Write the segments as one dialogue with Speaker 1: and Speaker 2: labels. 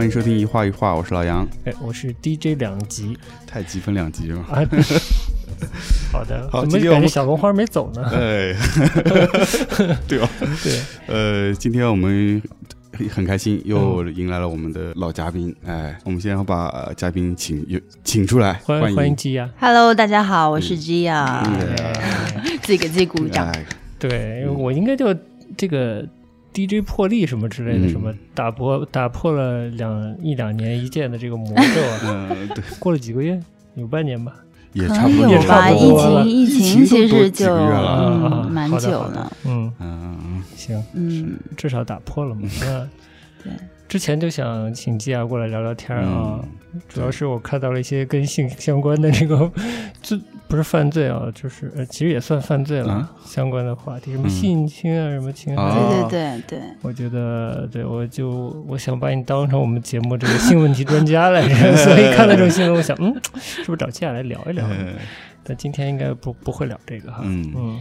Speaker 1: 欢迎收听一画一画，我是老杨。
Speaker 2: 哎，我是 DJ 两极，
Speaker 1: 太极分两极了。
Speaker 2: 啊，好的，
Speaker 1: 好
Speaker 2: 怎
Speaker 1: 今天我们
Speaker 2: 么感觉小红花没走呢？
Speaker 1: 哎，对吧？
Speaker 2: 对，
Speaker 1: 呃，今天我们很很开心，又迎来了我们的老嘉宾。哎，我们先要把呃嘉宾请有请出来，
Speaker 2: 欢
Speaker 1: 迎
Speaker 2: 欢迎基亚。
Speaker 3: Hello，大家好，我是 Gia，、
Speaker 1: 嗯
Speaker 3: 自己给自己鼓掌。
Speaker 1: 哎
Speaker 2: 对我应该就这个 DJ 破例什么之类的，
Speaker 1: 嗯。
Speaker 2: 什么打破打破了两一两年一见的这个魔咒
Speaker 1: 对，
Speaker 2: 过了几个月，有半年吧。
Speaker 1: 也差不多，
Speaker 3: 有吧，
Speaker 2: 也差不
Speaker 3: 疫情疫
Speaker 1: 情
Speaker 3: 情其实就蛮久了，
Speaker 2: 嗯，
Speaker 1: 嗯，
Speaker 2: 行，
Speaker 3: 嗯，
Speaker 2: 至少打破了嘛。嗯，
Speaker 3: 对。
Speaker 2: 之前就想请基亚过来聊聊天啊，
Speaker 1: 嗯
Speaker 2: 主要是我看到了一些跟性相关的这个，这不是犯罪啊，就是呃，其实也算犯罪了，
Speaker 1: 啊？
Speaker 2: 相关的话题，什么
Speaker 1: 嗯。
Speaker 2: 性侵啊，什么侵害，
Speaker 1: 啊。
Speaker 3: 对对对。对，
Speaker 2: 我觉得，对我就我想把你当成我们节目这个性问题专家来着，所以看到这种新闻，我想，嗯，是不是找接下来聊一聊？
Speaker 1: 呃
Speaker 2: 但今天应该不不会聊这个哈，
Speaker 1: 嗯。
Speaker 2: 嗯，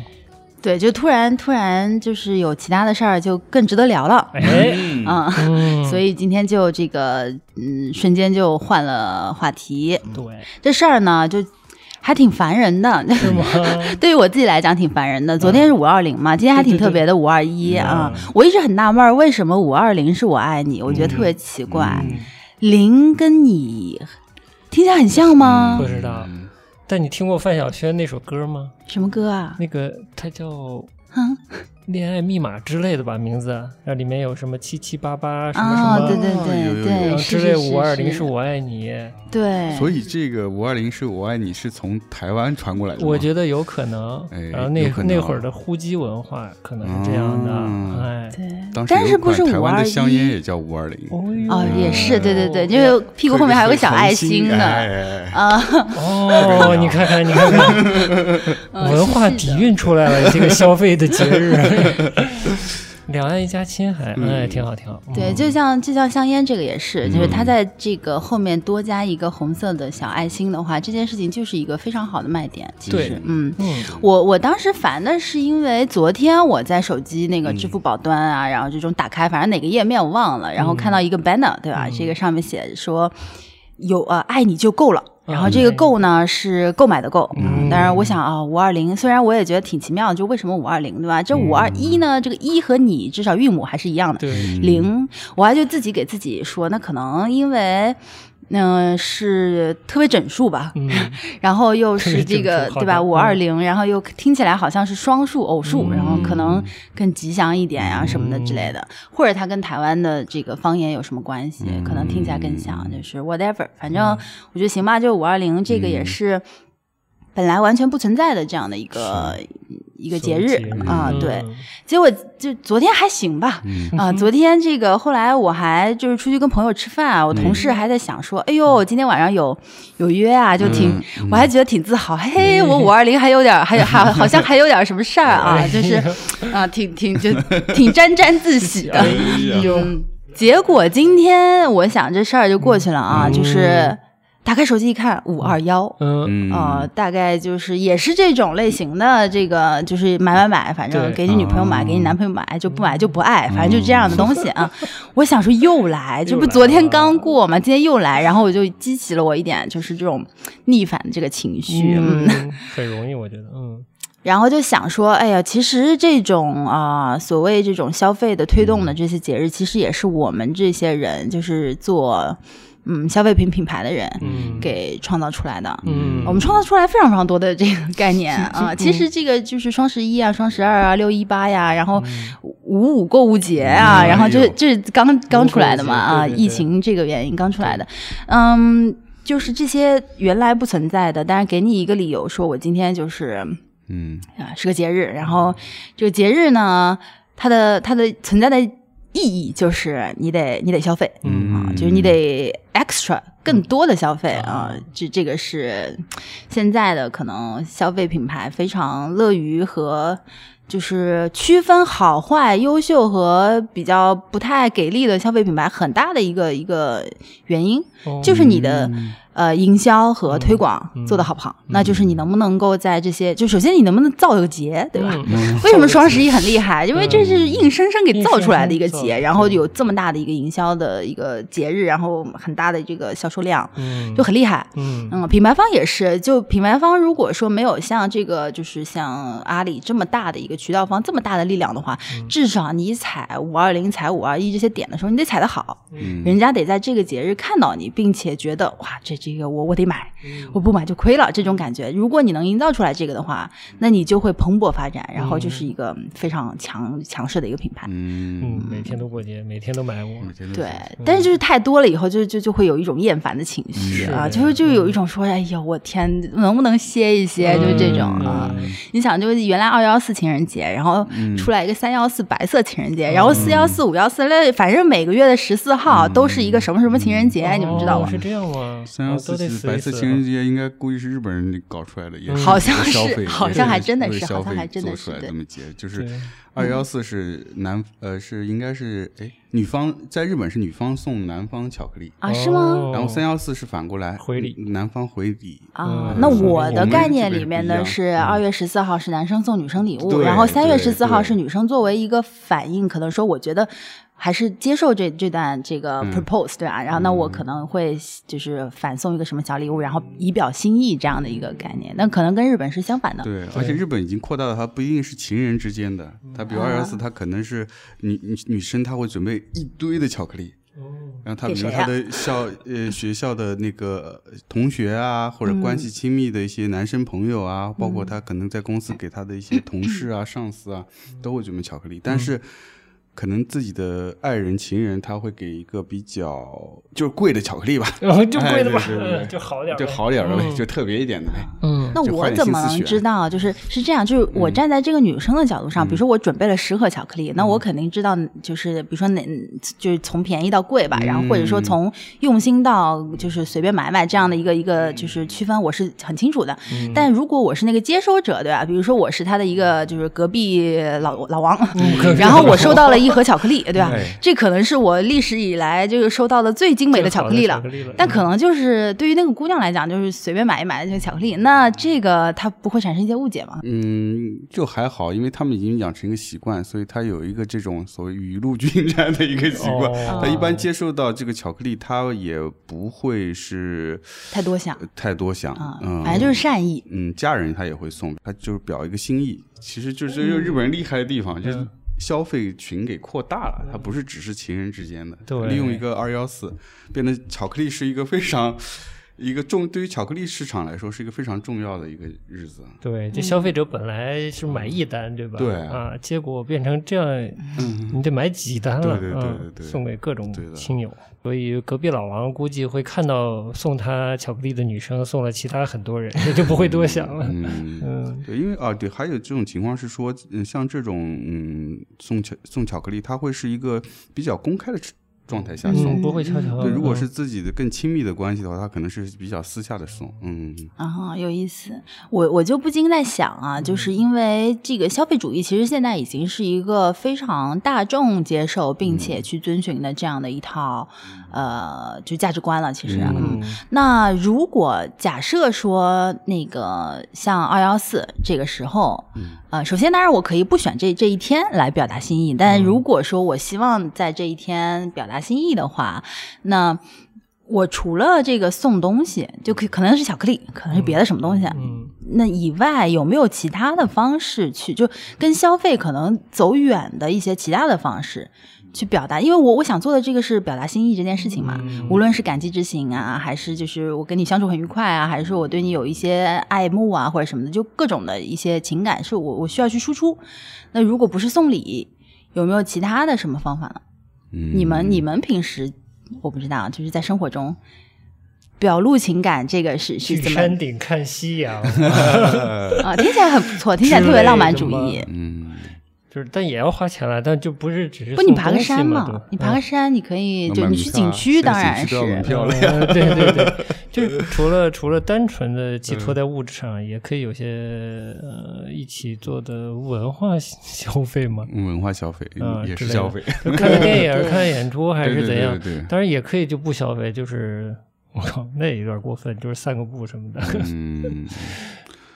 Speaker 3: 对，就突然突然就是有其他的事儿，就更值得聊了。
Speaker 2: 哎，
Speaker 1: 嗯，
Speaker 3: 所以今天就这个，嗯，瞬间就换了话题。
Speaker 2: 对，
Speaker 3: 这事儿呢，就还挺烦人的。
Speaker 2: 是吗？
Speaker 3: 对于我自己来讲挺烦人的。昨天是五二零嘛，今天还挺特别的五二一啊。我一直很纳闷，为什么五二零是我爱你？我觉得特别奇怪。
Speaker 2: 嗯，
Speaker 3: 零跟你听起来很像吗？
Speaker 2: 不知道。
Speaker 1: 嗯
Speaker 2: 但你听过范晓萱那首歌吗？
Speaker 3: 什么歌啊？
Speaker 2: 那个它叫
Speaker 3: 嗯
Speaker 2: 恋爱密码之类的吧，名字，然后里面有什么七七八八什么什么，
Speaker 3: 啊对对对对，
Speaker 2: 然后之类
Speaker 3: 是
Speaker 2: 五二零
Speaker 3: 是
Speaker 2: 是我爱你，
Speaker 3: 对，
Speaker 1: 所以这个五二零是我爱你是从台湾传过来的，
Speaker 2: 我觉得有可能。
Speaker 1: 哎
Speaker 2: 然后那那会儿的呼机文化可能是这样的，
Speaker 1: 嗯
Speaker 2: 哎，
Speaker 3: 对，但是不是
Speaker 1: 台湾的香烟？也叫五二零，
Speaker 2: 哦
Speaker 3: 也是，对对对，
Speaker 2: 就
Speaker 3: 就是屁股后面还有个小爱
Speaker 1: 心
Speaker 3: 心呢。
Speaker 1: 哎
Speaker 3: 啊，
Speaker 2: 哦，你看看，你看看，
Speaker 3: 嗯
Speaker 2: 文化底蕴出来了，这个消费的节日，两岸一家亲，还哎，挺好，挺好。
Speaker 3: 对，
Speaker 2: 嗯
Speaker 3: 就像就像香烟这个也是，就是它
Speaker 1: 嗯
Speaker 3: 在这个后面多加一个红色的小爱心的话，这件事情就是一个非常好的卖点。其实，嗯。
Speaker 2: 嗯，
Speaker 3: 我我当时烦的是，因为昨天我在手机那个支
Speaker 1: 嗯
Speaker 3: 付宝端啊，然后这种打开，反正哪个页面我忘了，然后看到一个 banner，对吧？
Speaker 2: 嗯
Speaker 3: 这个上面写说有呃爱你就够了。然后
Speaker 2: 嗯
Speaker 3: 这个“购”呢是购买的“购”，
Speaker 2: 嗯。
Speaker 3: 当然我想啊，五二零虽然我也觉得挺奇妙的，就为什么五二零对吧？这
Speaker 2: 嗯
Speaker 3: 五二一呢，这个一和你至少韵母还是一样的，
Speaker 2: 对，
Speaker 3: 零，我还就自己给自己说，那可能因为。嗯、是特别整数吧，
Speaker 2: 嗯，
Speaker 3: 然后又是这个对吧？
Speaker 2: 的
Speaker 3: 五二零，然后又听起来好像是双数、偶数，
Speaker 2: 嗯
Speaker 3: 然后可能更吉祥一点呀、什么的之类的，或者它跟台湾的这个方言有什么关系？可能听起来更像，就是 whatever，反正我觉得行吧，就五二零这个也是本来完全不存在的这样的一个一个节日啊，
Speaker 2: 嗯。
Speaker 3: 对。结果就昨天还行吧，
Speaker 1: 嗯。
Speaker 3: 啊，昨天这个后来我还就是出去跟朋友吃饭啊，我同事还在想说，哎呦，今天晚上有有约啊，就挺，我还觉得挺自豪，嘿，我五二零还有点，还有还好像还有点什么事儿啊，就是啊，挺挺就挺沾沾自喜的。
Speaker 1: 哎呀。
Speaker 3: 嗯，结果今天我想这事儿就过去了啊，就是打开手机一看，五二幺。
Speaker 2: 嗯。
Speaker 1: 啊
Speaker 3: 呃，大概就是也是这种类型的，这个就是买买买，反正给你女朋友买，
Speaker 1: 嗯
Speaker 3: 给你男朋友买，就不买就不爱，反正就这样的东西啊。我想说又来，这不昨天刚过嘛，今天又来，然后我就激起了我一点就是这种逆反的这个情绪，嗯
Speaker 2: 嗯，很容易，我觉得，嗯。
Speaker 3: 然后就想说，哎呀，其实这种啊、所谓这种消费的推动的这些节日，其实也是我们这些人，就是做嗯消费品品牌的人，
Speaker 2: 嗯，
Speaker 3: 给创造出来的。
Speaker 2: 嗯，
Speaker 3: 我们创造出来非常非常多的这个概念 啊，其实这个就是双十一啊、双十二啊、六一八呀，然后五五购物节啊，
Speaker 1: 嗯
Speaker 3: 然后这这是刚刚出来的嘛啊，疫情这个原因刚出来的，嗯，就是这些原来不存在的，但是给你一个理由，说我今天就是
Speaker 1: 嗯。
Speaker 3: 啊是个节日，然后这个节日呢，它的它的存在的意义就是你得你得消费，
Speaker 2: 嗯。
Speaker 3: 啊，就是你得 extra 更多的消费啊，这这个是现在的可能消费品牌非常乐于和就是区分好坏、优秀和比较不太给力的消费品牌很大的一个一个原因，
Speaker 2: 哦。
Speaker 3: 就是你的。呃营销和推广
Speaker 2: 嗯。
Speaker 3: 做得好不好？那就是你能不能够在这些，就首先你能不能造一个节，对吧？
Speaker 2: 嗯。
Speaker 3: 为什么双十一很厉害？因为这是硬生生给造出来的一个节，然后有这么大的一个营销的一个节日，然后很大的这个销售量，
Speaker 2: 嗯。
Speaker 3: 就很厉害。
Speaker 2: 嗯。
Speaker 3: 嗯，品牌方也是，就品牌方如果说没有像这个，就是像阿里这么大的一个渠道方这么大的力量的话，
Speaker 2: 嗯。
Speaker 3: 至少你踩五二零、踩五二一这些点的时候，你得踩得好，
Speaker 1: 嗯。
Speaker 3: 人家得在这个节日看到你，并且觉得哇，这这个我我得买，
Speaker 2: 嗯。
Speaker 3: 我不买就亏了这种感觉。如果你能营造出来这个的话，那你就会蓬勃发展，然后就是一个非常强强势的一个品牌。
Speaker 2: 嗯。
Speaker 1: 嗯，，
Speaker 2: 每天都过节，每天都买我。
Speaker 3: 对
Speaker 1: 是，
Speaker 3: 但是就是太多了以后就，就就会有一种厌烦的情绪啊，就是。就有一种说，哎呀，我天，能不能歇一歇？就是这种啊。
Speaker 2: 嗯。
Speaker 3: 你想，就是原来二幺四情人节，然后出来一个三幺四白色情人节，然后四幺四、五幺四，那反正每个月的十四号都是一个什么什么情人节，你们知道吗
Speaker 2: 哦？是这样吗？
Speaker 1: 三幺四白色情人节应该估计是日本人搞出来的，也是
Speaker 3: 好像是
Speaker 1: 消费，也
Speaker 3: 好像还真的是好像还真的
Speaker 1: 做出来
Speaker 3: 是
Speaker 1: 这么节，就是
Speaker 2: 对
Speaker 1: 二幺四是男呃是应该是哎女方在日本是女方送男方巧克力，
Speaker 3: 啊，是吗？
Speaker 2: 哦
Speaker 1: 然后三幺四是反过来
Speaker 2: 回礼
Speaker 1: 男方回礼。
Speaker 3: 啊，
Speaker 2: 嗯
Speaker 3: 那我的概念里面呢是
Speaker 1: 嗯
Speaker 3: 二月十四号是男生送女生礼物，然后三月十四号是女生作为一个反应，可能说我觉得还是接受这这段这个
Speaker 1: 嗯。
Speaker 3: propose、对吧？然后那我可能会就是反送一个什么小礼物，然后以表心意这样的一个概念，那可能跟日本是相反的。
Speaker 1: 对，而且日本已经扩大了它不一定是情人之间的，它比如二幺
Speaker 3: 啊。
Speaker 1: 四，它可能是女女女生，她会准备一堆的巧克力，然后她
Speaker 3: 给谁啊
Speaker 1: 比如他的校呃学校的那个同学啊，或者关系亲密的一些男生朋友啊，包括他可能在公司给他的一些同事啊、上司啊，都会准备巧克力，但是。可能自己的爱人、情人，他会给一个比较就是贵的巧克力吧，
Speaker 2: 就贵的吧就好点，
Speaker 1: 就好点的就特别一点的呗。
Speaker 2: 嗯。
Speaker 3: 那我怎么能知道？就是是这样，就是我站在这个女生的角度上，比如说我准备了十盒巧克力，那我肯定知道，就是比如说哪，就是从便宜到贵吧，然后或者说从用心到就是随便买买这样的一个一个就是区分，我是很清楚的。但如果我是那个接收者，对吧？比如说我是他的一个就是隔壁老老王，然后我收到了一盒巧克力，对吧
Speaker 1: 哎？
Speaker 3: 这可能是我历史以来就是收到的最精美的巧克力了。但可能就是对于那个姑娘来讲，就是随便买一买的这个巧克力，那这个她不会产生一些误解吗？
Speaker 1: 嗯，就还好，因为他们已经养成一个习惯，所以他有一个这种所谓雨露均沾的一个习惯。
Speaker 2: 哦
Speaker 1: 他一般接受到这个巧克力，他也不会是
Speaker 3: 太多想
Speaker 1: 呃太多想，
Speaker 3: 啊，
Speaker 1: 嗯，
Speaker 3: 反正就是善意。
Speaker 1: 嗯，家人他也会送，他就是表一个心意。其实就是这就是日本人厉害的地方，就是
Speaker 2: 嗯
Speaker 1: 消费群给扩大了，它不是只是情人之间的，利用一个二幺四，变得巧克力是一个非常。一个重对于巧克力市场来说是一个非常重要的一个日子，
Speaker 2: 对，这消费者本来是买一单，对吧？
Speaker 1: 对
Speaker 2: 啊，结果变成这样，你得买几单了，
Speaker 1: 对对对
Speaker 2: 啊
Speaker 1: 对。对
Speaker 2: 送给各种亲友。所以隔壁老王估计会看到送他巧克力的女生送了其他很多人，也就不会多想了。
Speaker 1: 嗯，
Speaker 2: 嗯。
Speaker 1: 对，因为啊，对，还有这种情况是说，嗯，像这种嗯送巧送巧克力，它会是一个比较公开的状态下送，
Speaker 2: 嗯，不会悄悄。
Speaker 1: 对，如果
Speaker 2: 嗯。
Speaker 1: 是自己的更亲密的关系的话，他可能是比较私下的送，嗯，
Speaker 3: 啊，有意思。我我就不禁在想啊，就是因为这个消费主义，其实现在已经是一个非常大众接受并且去遵循的这样的一套、呃，就价值观了。其实，
Speaker 2: 嗯。
Speaker 3: 那如果假设说那个像二幺四这个时候，呃，首先当然我可以不选这这一天来表达心意，但如果说我希望在这一天表达心意的话，那我除了这个送东西，就可可能是巧克力，可能是别的什么东西，
Speaker 2: 嗯
Speaker 3: 那以外有没有其他的方式去就跟消费可能走远的一些其他的方式？去表达，因为我我想做的这个是表达心意这件事情嘛，无论是感激之情啊，还是就是我跟你相处很愉快啊，还是说我对你有一些爱慕啊或者什么的，就各种的一些情感是我我需要去输出。那如果不是送礼，有没有其他的什么方法呢？
Speaker 1: 嗯
Speaker 3: 你们你们平时我不知道，就是在生活中表露情感，这个是是怎么
Speaker 2: 山顶看夕阳，
Speaker 3: 啊？听起来很不错，听起来特别浪漫主义。
Speaker 1: 嗯，
Speaker 2: 就是但也要花钱了，但就不是只是
Speaker 3: 不，你爬个山嘛？你爬个山，你可以
Speaker 1: 那
Speaker 3: 就你去景区，当然是
Speaker 1: 票了
Speaker 2: 呃对对对，就除了除了单纯的寄托在物质上，也可以有些呃一起做的文化消 费嘛，
Speaker 1: 嗯文化消费
Speaker 2: 啊
Speaker 1: 也是消费，
Speaker 2: 就看个电影、看演出还是怎样
Speaker 1: 对对对对对。
Speaker 2: 当然也可以就不消费，就是我靠，那也有点过分，就是散个步什么的。
Speaker 1: 嗯，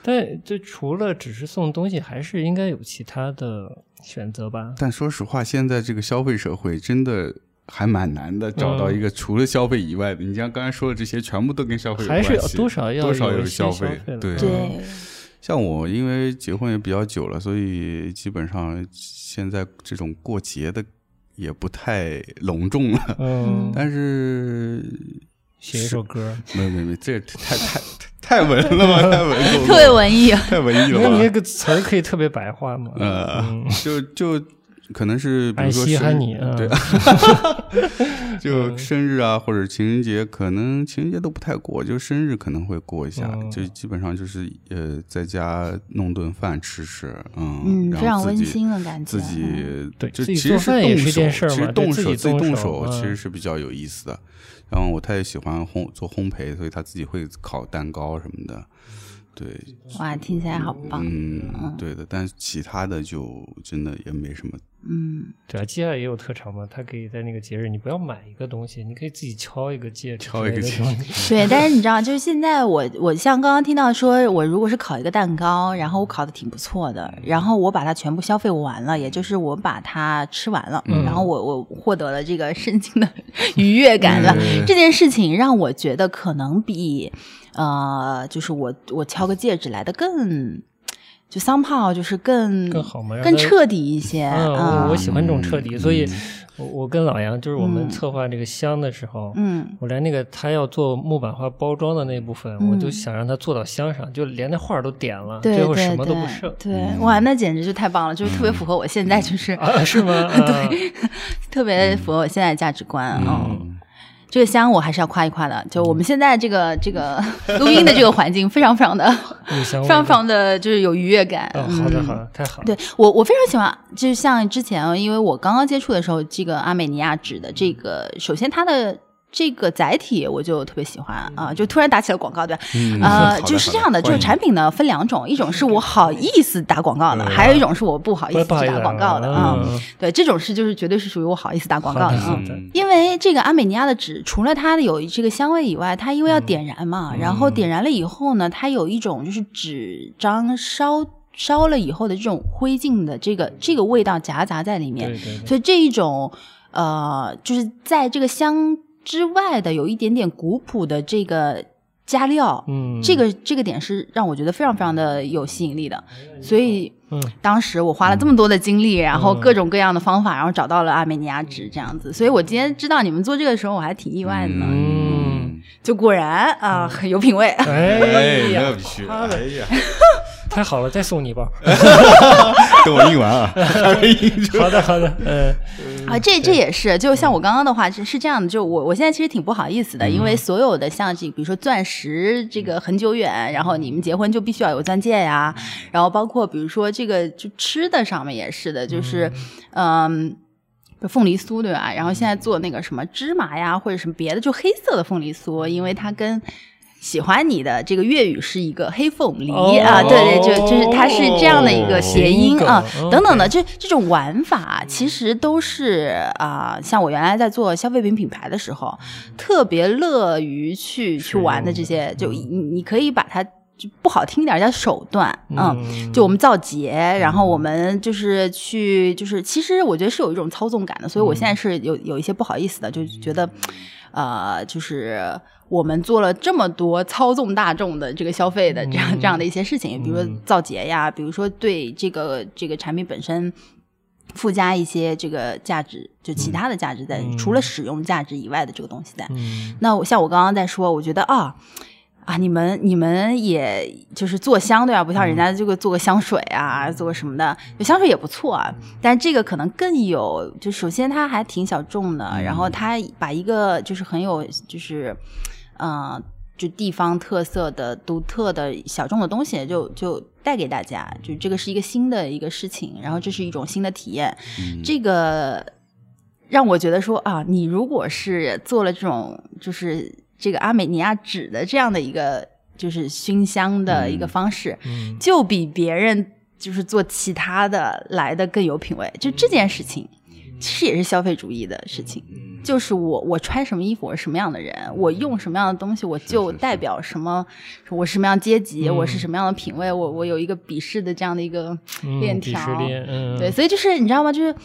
Speaker 2: 但这除了只是送东西，还是应该有其他的选择吧？
Speaker 1: 但说实话，现在这个消费社会真的还蛮难的，找到一个除了消费以外的。你像刚才说的这些，全部都跟消费有
Speaker 2: 还
Speaker 1: 关系，
Speaker 2: 是多少要
Speaker 1: 多少有
Speaker 2: 消
Speaker 1: 费，对。
Speaker 3: 对，
Speaker 1: 像我，因为结婚也比较久了，所以基本上现在这种过节的也不太隆重了。
Speaker 2: 嗯，
Speaker 1: 但是
Speaker 2: 写一首歌，
Speaker 1: 没没没，这太太太文了吗，太文绉绉
Speaker 3: 特别文艺。
Speaker 1: 太文艺了
Speaker 2: 那你那？个词儿可以特别白话吗？
Speaker 1: 呃
Speaker 2: 嗯，
Speaker 1: 就就可能是比如说
Speaker 2: 稀罕
Speaker 1: 生
Speaker 2: 你啊，
Speaker 1: 对，就生日啊，或者情人节，可能情人节都不太过，就生日可能会过一下，
Speaker 2: 嗯
Speaker 1: 就基本上就是呃，在家弄顿饭吃吃，嗯，
Speaker 3: 非常温
Speaker 1: 后自己
Speaker 3: 馨的感觉。
Speaker 1: 自己
Speaker 2: 对
Speaker 1: 就其实
Speaker 2: 做饭也
Speaker 1: 动
Speaker 2: 是一件
Speaker 1: 手其实动手自己
Speaker 2: 动手
Speaker 1: 其
Speaker 2: 嗯
Speaker 1: 实是比较有意思的。然后我太太喜欢烘做烘焙，所以她自己会烤蛋糕什么的。对，
Speaker 3: 哇，听起来好棒。
Speaker 1: 嗯，对的，但是其他的就真的也没什么。
Speaker 3: 嗯，
Speaker 2: 对啊，接下来也有特长嘛，他可以在那个节日，你不要买一个东西，你可以自己敲一个戒指
Speaker 1: 敲一个
Speaker 3: 对，但是你知道，就是现在我我像刚刚听到说，我如果是烤一个蛋糕，然后我烤的挺不错的，然后我把它全部消费完了，也就是我把它吃完了，
Speaker 2: 嗯
Speaker 3: 然后我我获得了这个身心的 愉悦感了。
Speaker 1: 嗯
Speaker 3: 这件事情让我觉得可能比呃，就是我我敲个戒指来的更。就 somehow 就是更
Speaker 2: 更好嘛
Speaker 3: 更彻底一些
Speaker 2: 嗯，
Speaker 3: 啊。
Speaker 2: 我我喜欢这种彻底，
Speaker 1: 嗯。
Speaker 2: 所以我我跟老杨就是我们
Speaker 3: 嗯。
Speaker 2: 策划这个箱的时候，
Speaker 3: 嗯。
Speaker 2: 我连那个他要做木板画包装的那部分，
Speaker 3: 嗯。
Speaker 2: 我就想让他做到箱上，就连那画都点了，最后什么都不剩。
Speaker 3: 对，哇，那简直就太棒了，就是特别符合我现在就是、
Speaker 2: 啊，是吗？对，
Speaker 3: 特别符合我现在的价值观啊。
Speaker 1: 嗯
Speaker 3: 这个香我还是要夸一夸的，就我们现在这个这个 录音的这个环境，非常非常的 非常非常的就是有愉悦感。
Speaker 2: 哦，好的
Speaker 3: 嗯
Speaker 2: 好的，太好了。
Speaker 3: 对我，我非常喜欢，就是像之前，因为我刚刚接触的时候，这个阿美尼亚指的这个，首先它的这个载体我就特别喜欢啊，就突然打起了广告，对吧？
Speaker 1: 嗯
Speaker 3: 呃，就是这样的，就是产品呢分两种，一种是我好意思打广告的，
Speaker 1: 嗯
Speaker 3: 还有一种是我不好意思去打广告的啊。
Speaker 2: 嗯
Speaker 3: 对，这种是就是绝对是属于我好意思打广告的啊。
Speaker 1: 嗯
Speaker 3: 因为这个阿美尼亚的纸，除了它有这个香味以外，它因为要点燃嘛，然后点燃了以后呢，它有一种就是纸张烧烧了以后的这种灰烬的这个这个味道夹杂在里面，
Speaker 2: 对对对，
Speaker 3: 所以这一种呃，就是在这个香之外的有一点点古朴的这个加料，
Speaker 2: 嗯，
Speaker 3: 这个这个点是让我觉得非常非常的有吸引力的，所以
Speaker 2: 嗯。
Speaker 3: 当时我花了这么多的精力，然后
Speaker 2: 嗯。
Speaker 3: 各种各样的方法，然后找到了阿美尼亚纸这样子，所以我今天知道你们做这个的时候，我还挺意外的呢。
Speaker 2: 嗯，
Speaker 3: 就果然啊，很有品味。
Speaker 2: 哎
Speaker 1: 哎，
Speaker 2: 呀
Speaker 1: 那，必须。哎呀，
Speaker 2: 太好了，再送你一包。
Speaker 1: 等我印完啊，还没印
Speaker 2: 好的好的，嗯
Speaker 3: 啊，这这也是，就像我刚刚的话是是这样的，就我我现在其实挺不好意思的，因为所有的像这比如说钻石这个很久远，然后你们结婚就必须要有钻戒呀，然后包括比如说这个就吃的上面也是的，就是嗯。凤梨酥对吧？然后现在做那个什么芝麻呀，或者什么别的，就黑色的凤梨酥，因为它跟喜欢你的这个粤语是一个黑凤梨、
Speaker 2: 哦。
Speaker 3: 啊，对对，就就是它是这样的一个谐音啊，等等的这这种玩法其实都是啊、像我原来在做消费品品牌的时候，特别乐于去去玩的这些，就你你可以把它就不好听点叫手段，嗯。
Speaker 2: 嗯，
Speaker 3: 就我们造节，然后我们就是去，就是其实我觉得是有一种操纵感的，所以我现在是有有一些不好意思的，就觉得，呃，就是我们做了这么多操纵大众的这个消费的这样、这样的一些事情，比如说造节呀，比如说对这个这个产品本身。附加一些这个价值，就其他的价值在，
Speaker 2: 嗯
Speaker 3: 除了使用价值以外的这个东西在。
Speaker 2: 嗯
Speaker 3: 那我像我刚刚在说，我觉得啊啊，你们你们也就是做香对吧？不像人家这个做个香水啊，做个什么的，香水也不错啊。但这个可能更有，就首先它还挺小众的，然后它把一个就是很有就是嗯。呃就地方特色的、独特的小众的东西就，就带给大家，就这个是一个新的一个事情，然后这是一种新的体验。这个让我觉得说啊，你如果是做了这种就是这个阿美尼亚纸的这样的一个就是熏香的一个方式，
Speaker 2: 嗯
Speaker 3: 就比别人就是做其他的来的更有品味。就这件事情，其实也是消费主义的事情。就是我我穿什么衣服，我是什么样的人，我用什么样的东西，我就代表什么，我是什么样阶级，
Speaker 2: 嗯
Speaker 3: 我是什么样的品味，我我有一个鄙视的这样的一个
Speaker 2: 嗯
Speaker 3: 链条。对，所以就是你知道吗？就是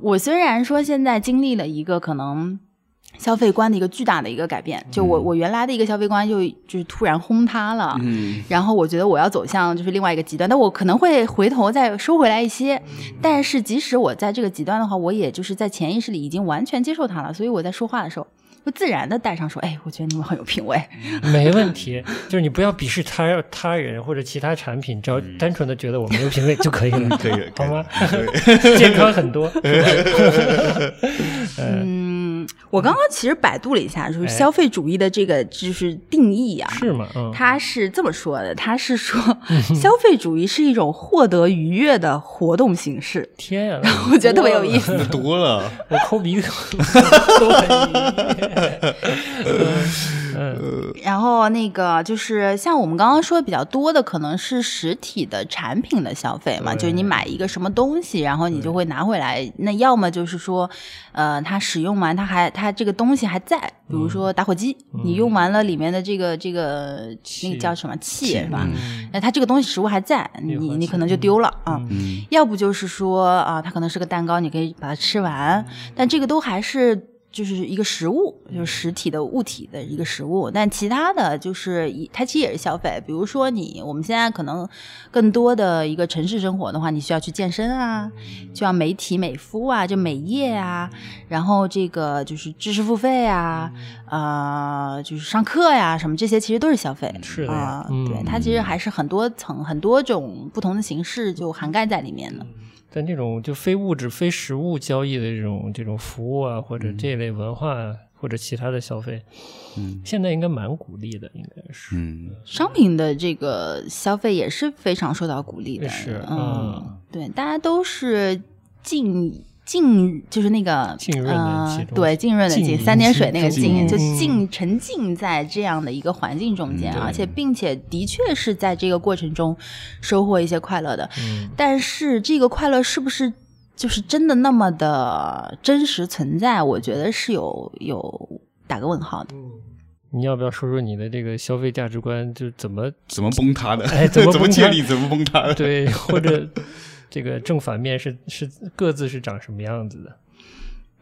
Speaker 3: 我虽然说现在经历了一个可能消费观的一个巨大的一个改变，就我
Speaker 1: 嗯
Speaker 3: 我原来的一个消费观就就是突然轰塌了，
Speaker 1: 嗯。
Speaker 3: 然后我觉得我要走向就是另外一个极端，但我可能会回头再收回来一些。
Speaker 2: 嗯。
Speaker 3: 但是即使我在这个极端的话，我也就是在潜意识里已经完全接受它了，所以我在说话的时候。会自然的带上说，哎，我觉得你们很有品味，
Speaker 2: 没问题，就是你不要鄙视他他人或者其他产品，只要单纯的觉得我没有品味就可以了，
Speaker 1: 可以
Speaker 2: 好吗？健康很多，是 吧
Speaker 3: 嗯，我刚刚其实百度了一下，就是
Speaker 2: 哎
Speaker 3: 消费主义的这个就是定义啊，
Speaker 2: 是吗？嗯，
Speaker 3: 他是这么说的，他是说消费主义是一种获得愉悦的活动形式，
Speaker 2: 天呀，
Speaker 3: 我觉得特别有意思。
Speaker 1: 那多了，
Speaker 2: 我抠鼻子
Speaker 3: 然后那个就是像我们刚刚说的比较多的，可能是实体的产品的消费嘛，就是你买一个什么东西，然后你就会拿回来。那要么就是说，呃，它使用完，它还它这个东西还在，比如说打火机，你用完了里面的这个这个那个叫什么气
Speaker 1: 气
Speaker 3: 是吧？
Speaker 2: 嗯。
Speaker 3: 那它这个东西食物还在，你你可能就丢了啊。
Speaker 1: 嗯。
Speaker 3: 要不就是说啊，它可能是个蛋糕，你可以把它吃完，但这个都还是就是一个实物，就是实体的物体的一个实物。但其他的就是一，它其实也是消费。比如说你我们现在可能更多的一个城市生活的话，你需要去健身啊，就要美体美肤啊，就美业啊，然后这个就是知识付费啊，呃，就是上课呀什么这些，其实都是消费。
Speaker 2: 是的呀
Speaker 3: 啊、
Speaker 2: 嗯
Speaker 3: 对，它其实还是很多层、很多种不同的形式就涵盖在里面的。
Speaker 2: 但这种就非物质、非实物交易的这种这种服务啊，或者这类文化、啊、或者其他的消费，
Speaker 1: 嗯
Speaker 2: 现在应该蛮鼓励的，应该是。
Speaker 1: 嗯
Speaker 3: 商品的这个消费也是非常受到鼓励的，
Speaker 2: 是
Speaker 3: 嗯
Speaker 2: 嗯，
Speaker 3: 对，大家都是浸浸，就是那个
Speaker 2: 浸润的
Speaker 3: 呃对，浸润的浸，三点水那个
Speaker 2: 浸
Speaker 3: 浸，就
Speaker 2: 嗯
Speaker 3: 浸沉浸在这样的一个环境中间，
Speaker 1: 嗯
Speaker 3: 而且并且的确是在这个过程中收获一些快乐的，
Speaker 2: 嗯，
Speaker 3: 但是这个快乐是不是就是真的那么的真实存在？我觉得是有有打个问号的。
Speaker 2: 你要不要说说你的这个消费价值观，就怎么
Speaker 1: 怎么崩塌的？
Speaker 2: 哎怎么 怎么
Speaker 1: 建立？怎么崩塌的？
Speaker 2: 对，或者这个正反面是是各自是长什么样子的？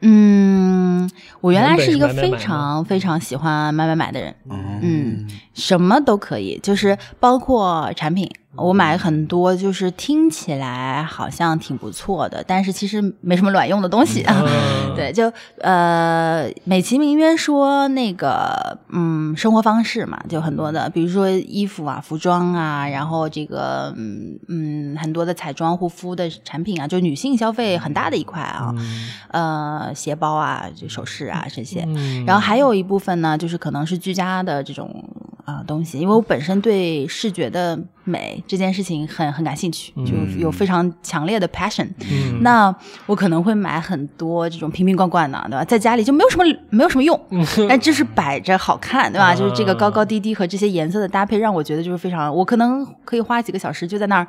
Speaker 3: 嗯，我原来是一个非常非常喜欢买买买的人，
Speaker 1: 嗯
Speaker 3: 嗯，什么都可以，就是包括产品，我买很多，就是听起来好像挺不错的，但是其实没什么卵用的东西啊。
Speaker 2: 嗯
Speaker 3: 对，就呃，美其名曰说那个嗯生活方式嘛，就很多的，比如说衣服啊、服装啊，然后这个嗯嗯很多的彩妆、护肤的产品啊，就女性消费很大的一块啊，呃，鞋包啊、就首饰啊这些。
Speaker 2: 嗯
Speaker 3: 然后还有一部分呢，就是可能是居家的这种啊、东西，因为我本身对视觉的美这件事情很很感兴趣，就有非常强烈的 passion。
Speaker 2: 嗯
Speaker 3: 那我可能会买很多这种瓶瓶罐罐的，对吧？在家里就没有什么没有什么用，但就是摆着好看，对吧？就是这个高高低低和这些颜色的搭配，让我觉得就是非常，我可能可以花几个小时就在那儿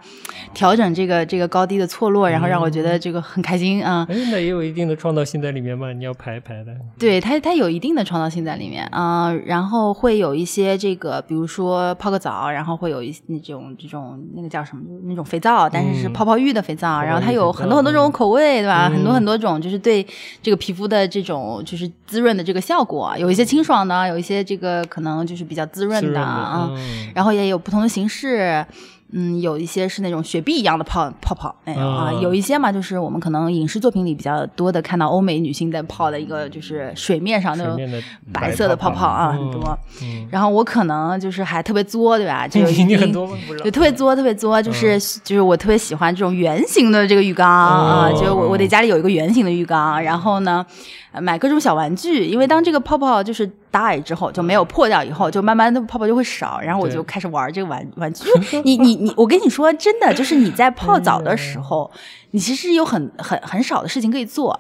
Speaker 3: 调整这个这个高低的错落，然后让我觉得这个很开心啊。
Speaker 2: 哎，那也有一定的创造性在里面嘛，你要排一排的。
Speaker 3: 对它，它有一定的创造性在里面啊、呃然后会有一些这个，比如说泡个澡，然后会有一那种这种那个叫什么，就是那种肥皂，但是是
Speaker 2: 嗯
Speaker 3: 泡泡浴的肥皂，
Speaker 2: 泡
Speaker 3: 然后它有很多很多种口味，对吧？
Speaker 2: 嗯
Speaker 3: 很多很多种，就是对这个皮肤的这种就是滋润的这个效果，有一些清爽的，有一些这个可能就是比较滋润
Speaker 2: 的
Speaker 3: 啊。
Speaker 2: 嗯
Speaker 3: 然后也有不同的形式，嗯，有一些是那种雪碧一样的泡泡泡，哎呀啊，
Speaker 2: 嗯
Speaker 3: 有一些嘛，就是我们可能影视作品里比较多的看到欧美女性在泡的一个就是水面上那种白色的泡泡啊，
Speaker 2: 嗯
Speaker 3: 很多。
Speaker 2: 嗯，
Speaker 3: 然后我可能就是还特别作，对吧？就有一
Speaker 2: 你很多吗？不知道。
Speaker 3: 对，特别作，特别作，就是、就是我特别喜欢这种圆形的这个浴缸、啊，
Speaker 2: 哦
Speaker 3: 就是我我得家里有一个圆形的浴缸，然后呢，呃买各种小玩具，因为当这个泡泡就是 die 之后就没有破掉以后，就慢慢的泡泡就会少，然后我就开始玩这个玩玩具。你你你，我跟你说真的，就是你在泡澡的时候，你其实有很很很少的事情可以做。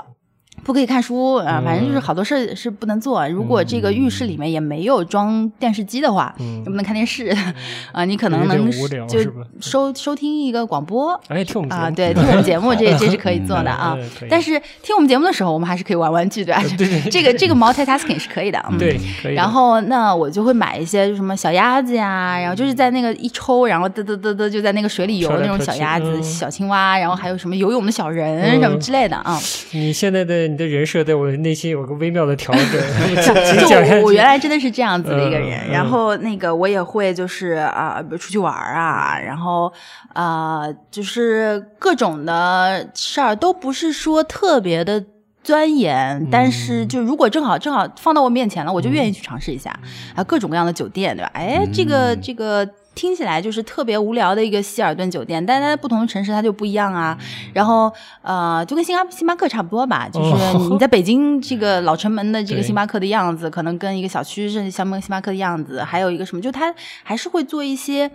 Speaker 3: 不可以看书啊，反正就是好多事儿是不能做。如果这个浴室里面也没有装电视机的话，
Speaker 2: 嗯
Speaker 3: 也不能看电视 啊，你可能能就收收听一个广播。
Speaker 2: 哎，听我们
Speaker 3: 啊，对，听我们节目这这是可以做的 啊。但是听我们节目的时候，我们还是可以玩玩具，对吧？这个这个 multitasking 是可以的。嗯
Speaker 2: 对，可以。
Speaker 3: 然后那我就会买一些什么小鸭子呀，然后就是在那个一抽，然后嘚嘚嘚嘚就在那个水里游的那种小鸭子、小青蛙，然后还有什么游泳的小人、
Speaker 2: 嗯
Speaker 3: 什么之类的啊。
Speaker 2: 你现在的你的人设在我内心有个微妙的调整，
Speaker 3: 就我我原来真的是这样子的一个人，然后那个我也会就是啊、比如出去玩啊，然后啊、就是各种的事儿都不是说特别的。钻研，但是就如果正好正好放到我面前了，我就愿意去尝试一下，啊，各种各样的酒店，对吧？哎，这个这个听起来就是特别无聊的一个希尔顿酒店，但是它在不同的城市它就不一样啊。然后呃，就跟星巴星巴克差不多吧，就是
Speaker 2: 哦
Speaker 3: 你在北京这个老城门的这个星巴克的样子，可能跟一个小区甚至像跟星巴克的样子，还有一个什么，就它还是会做一些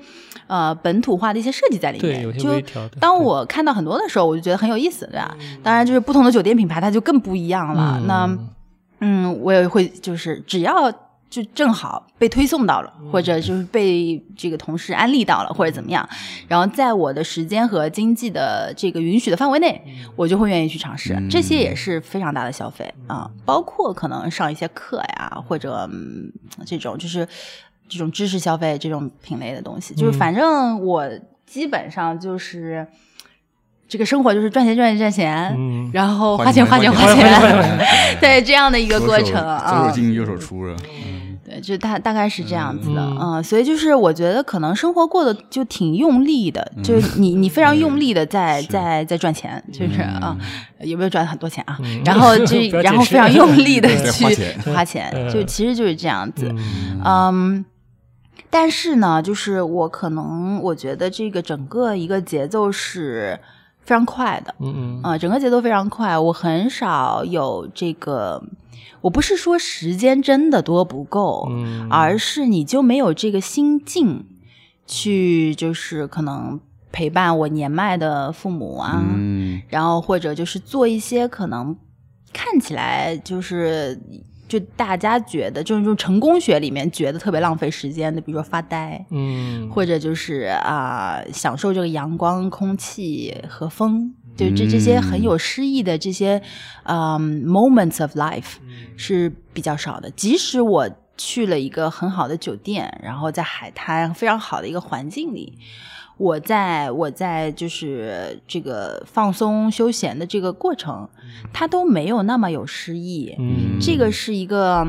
Speaker 3: 呃本土化的一些设计在里面。
Speaker 2: 对，有些
Speaker 3: 就。当我看到很多的时候，我就觉得很有意思，对吧？当然，就是不同的酒店品牌，它就更不一样了。
Speaker 2: 嗯
Speaker 3: 那嗯，我也会就是只要就正好被推送到了，或者就是被这个同事安利到了，或者怎么样，然后在我的时间和经济的这个允许的范围内，我就会愿意去尝试。这些也是非常大的消费啊，包括可能上一些课呀，或者、嗯、这种就是这种知识消费这种品类的东西，就是反正我基本上就是。这个生活就是赚钱赚钱赚钱，
Speaker 2: 嗯。
Speaker 3: 然后
Speaker 1: 花
Speaker 3: 花钱
Speaker 1: 钱花
Speaker 3: 花钱花
Speaker 1: 钱
Speaker 3: 钱，对这样的一个过程
Speaker 1: 左
Speaker 3: 啊。
Speaker 1: 手，进右手出
Speaker 3: 对，就大大概是这样子的，
Speaker 2: 嗯。
Speaker 3: 嗯，所以就是我觉得可能生活过得就挺用力的，就是你你非常用力的在
Speaker 1: 是
Speaker 3: 在在赚钱，就是啊，有没有赚很多钱啊？
Speaker 2: 嗯
Speaker 3: 然后就然后非常用力的去
Speaker 1: 花钱
Speaker 3: 花钱，
Speaker 2: 嗯。
Speaker 3: 就其实就是这样子，
Speaker 2: 嗯
Speaker 3: 嗯，但是呢，就是我可能我觉得这个整个一个节奏是非常快的，
Speaker 2: 嗯嗯。
Speaker 3: 啊、整个节奏非常快，我很少有这个，我不是说时间真的多不够，
Speaker 2: 嗯，
Speaker 3: 而是你就没有这个心境去，就是可能陪伴我年迈的父母啊，
Speaker 1: 嗯。
Speaker 3: 然后或者就是做一些可能看起来就是就大家觉得就是就成功学里面觉得特别浪费时间的，比如说发呆，
Speaker 2: 嗯
Speaker 3: 或者就是啊、享受这个阳光、空气和风，就这这些很有诗意的这些嗯、moments of life 是比较少的。即使我去了一个很好的酒店，然后在海滩非常好的一个环境里。我在我在就是这个放松休闲的这个过程，它都没有那么有诗意。
Speaker 2: 嗯
Speaker 3: 这个是一个，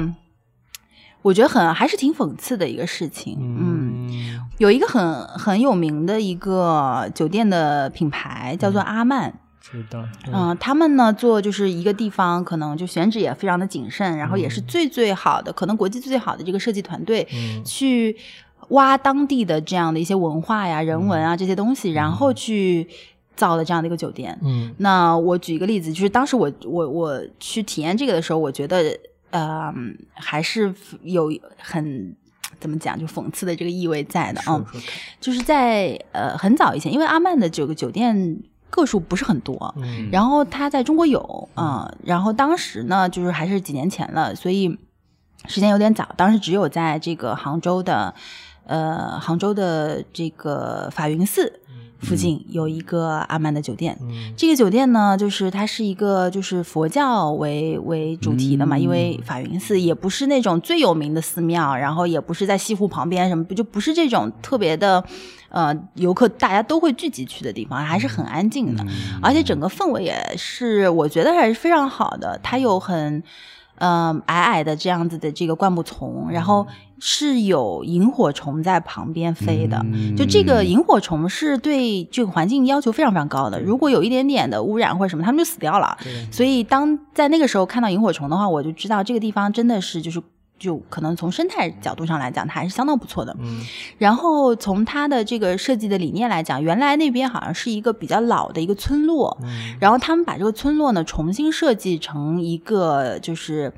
Speaker 3: 我觉得很还是挺讽刺的一个事情。嗯，
Speaker 2: 嗯
Speaker 3: 有一个很很有名的一个酒店的品牌叫做阿曼。
Speaker 2: 知道
Speaker 3: 嗯、他们呢做就是一个地方，可能就选址也非常的谨慎，然后也是最最好的，可能国际最最好的这个设计团队，
Speaker 2: 嗯
Speaker 3: 去挖当地的这样的一些文化呀、人文啊这些东西，然后去造的这样的一个酒店。
Speaker 2: 嗯
Speaker 3: 那我举一个例子，就是当时我我我去体验这个的时候，我觉得呃还是有很怎么讲，就讽刺的这个意味在的啊。就是在呃很早以前，因为阿曼的这个酒店个数不是很多，
Speaker 2: 嗯
Speaker 3: 然后它在中国有啊、然后当时呢，就是还是几年前了，所以时间有点早。当时只有在这个杭州的，呃，杭州的这个法云寺附近有一个阿曼的酒店。
Speaker 2: 嗯。
Speaker 3: 这个酒店呢，就是它是一个就是佛教为为主题的嘛，
Speaker 1: 嗯
Speaker 3: 因为法云寺也不是那种最有名的寺庙，然后也不是在西湖旁边什么，就不是这种特别的，呃，游客大家都会聚集去的地方，还是很安静的，而且整个氛围也是我觉得还是非常好的，它有很。嗯，矮矮的这样子的这个灌木丛，然后是有萤火虫在旁边飞的。
Speaker 1: 嗯
Speaker 3: 就这个萤火虫是对这个环境要求非常非常高的，如果有一点点的污染或者什么，它们就死掉了。所以当在那个时候看到萤火虫的话，我就知道这个地方真的是就是就可能从生态角度上来讲，它还是相当不错的。
Speaker 2: 嗯
Speaker 3: 然后从它的这个设计的理念来讲，原来那边好像是一个比较老的一个村落，
Speaker 2: 嗯
Speaker 3: 然后他们把这个村落呢重新设计成一个就是。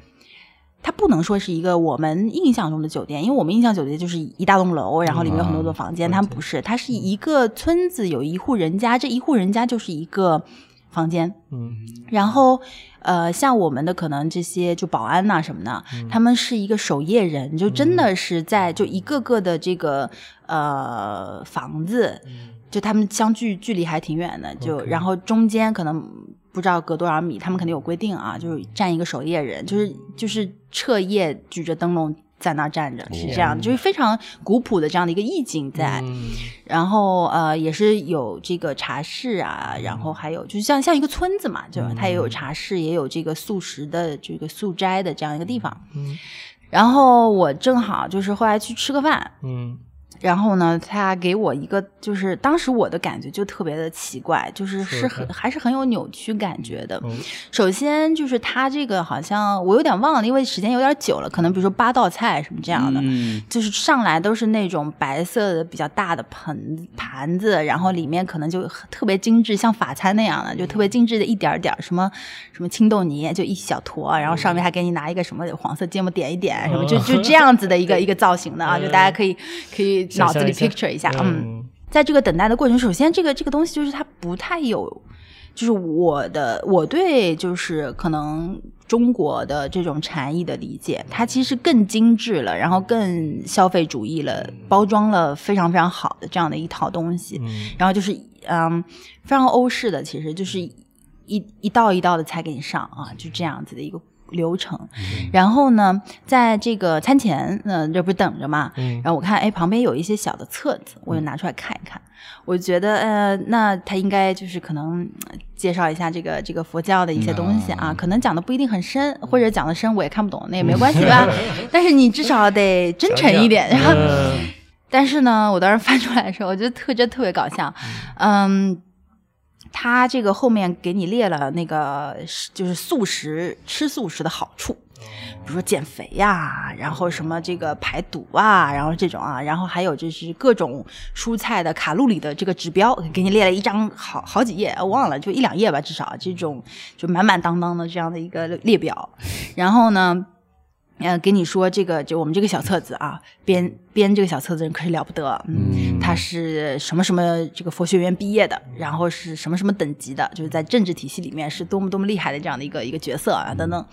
Speaker 3: 它不能说是一个我们印象中的酒店，因为我们印象酒店就是一大栋楼，然后里面有很多的房间，
Speaker 2: 嗯
Speaker 3: 它们不是，它是一个村子，有一户人家，这一户人家就是一个房间，
Speaker 2: 嗯。
Speaker 3: 然后，呃，像我们的可能这些就保安呐、什么的，
Speaker 2: 嗯
Speaker 3: 他们是一个守夜人，就真的是在就一个个的这个呃房子，就他们相距距离还挺远的，就然后中间可能不知道隔多少米，他们肯定有规定啊，就是站一个守夜人，就是就是彻夜举着灯笼。在那儿站着是这样，就是非常古朴的这样的一个意境在。
Speaker 2: 嗯
Speaker 3: 然后呃也是有这个茶室啊，然后还有就是像像一个村子嘛，就它也有茶室，也有这个素食的这个素斋的这样一个地方。
Speaker 2: 嗯
Speaker 3: 然后我正好就是后来去吃个饭，
Speaker 2: 嗯
Speaker 3: 然后呢，他给我一个，就是当时我的感觉就特别的奇怪，就是是很还是很有扭曲感觉的。
Speaker 2: 嗯
Speaker 3: 首先就是他这个好像我有点忘了，因为时间有点久了，可能比如说八道菜什么这样的，
Speaker 1: 嗯
Speaker 3: 就是上来都是那种白色的比较大的盆盘子，然后里面可能就特别精致，像法餐那样的，就特别精致的一点儿点儿什么什么青豆泥，就一小坨，然后上面还给你拿一个什么黄色芥末点一点，什么就就这样子的一个 一个造型的啊，就大家可以可以脑子里 picture 一下，嗯。
Speaker 2: 嗯
Speaker 3: 在这个等待的过程，首先这个这个东西就是它不太有，就是我的我对就是可能中国的这种禅意的理解，它其实更精致了，然后更消费主义了，包装了非常非常好的这样的一套东西，
Speaker 2: 嗯
Speaker 3: 然后就是嗯非常欧式的，其实就是一一道一道的菜给你上啊，就这样子的一个。流程，然后呢，在这个餐前，呃，这不是等着嘛，
Speaker 2: 嗯。
Speaker 3: 然后我看，哎，旁边有一些小的册子，我就拿出来看一看。我觉得，呃，那他应该就是可能呃介绍一下这个这个佛教的一些东西啊，
Speaker 1: 嗯。
Speaker 3: 可能讲的不一定很深，或者讲的深我也看不懂，那也没关系吧。但是你至少得真诚一点。然后，
Speaker 2: 嗯。
Speaker 3: 但是呢，我当时翻出来的时候，我觉得特真特别搞笑，嗯。他这个后面给你列了那个就是素食吃素食的好处，比如说减肥呀、然后什么这个排毒啊，然后这种啊，然后还有就是各种蔬菜的卡路里的这个指标，给你列了一张好好几页，我忘了就一两页吧，至少这种就满满当当的这样的一个列表，然后呢。呃，给你说这个，就我们这个小册子啊，编编这个小册子人可是了不得，嗯，他是什么什么这个佛学院毕业的，然后是什么什么等级的，就是在政治体系里面是多么多么厉害的这样的一个一个角色啊，等等。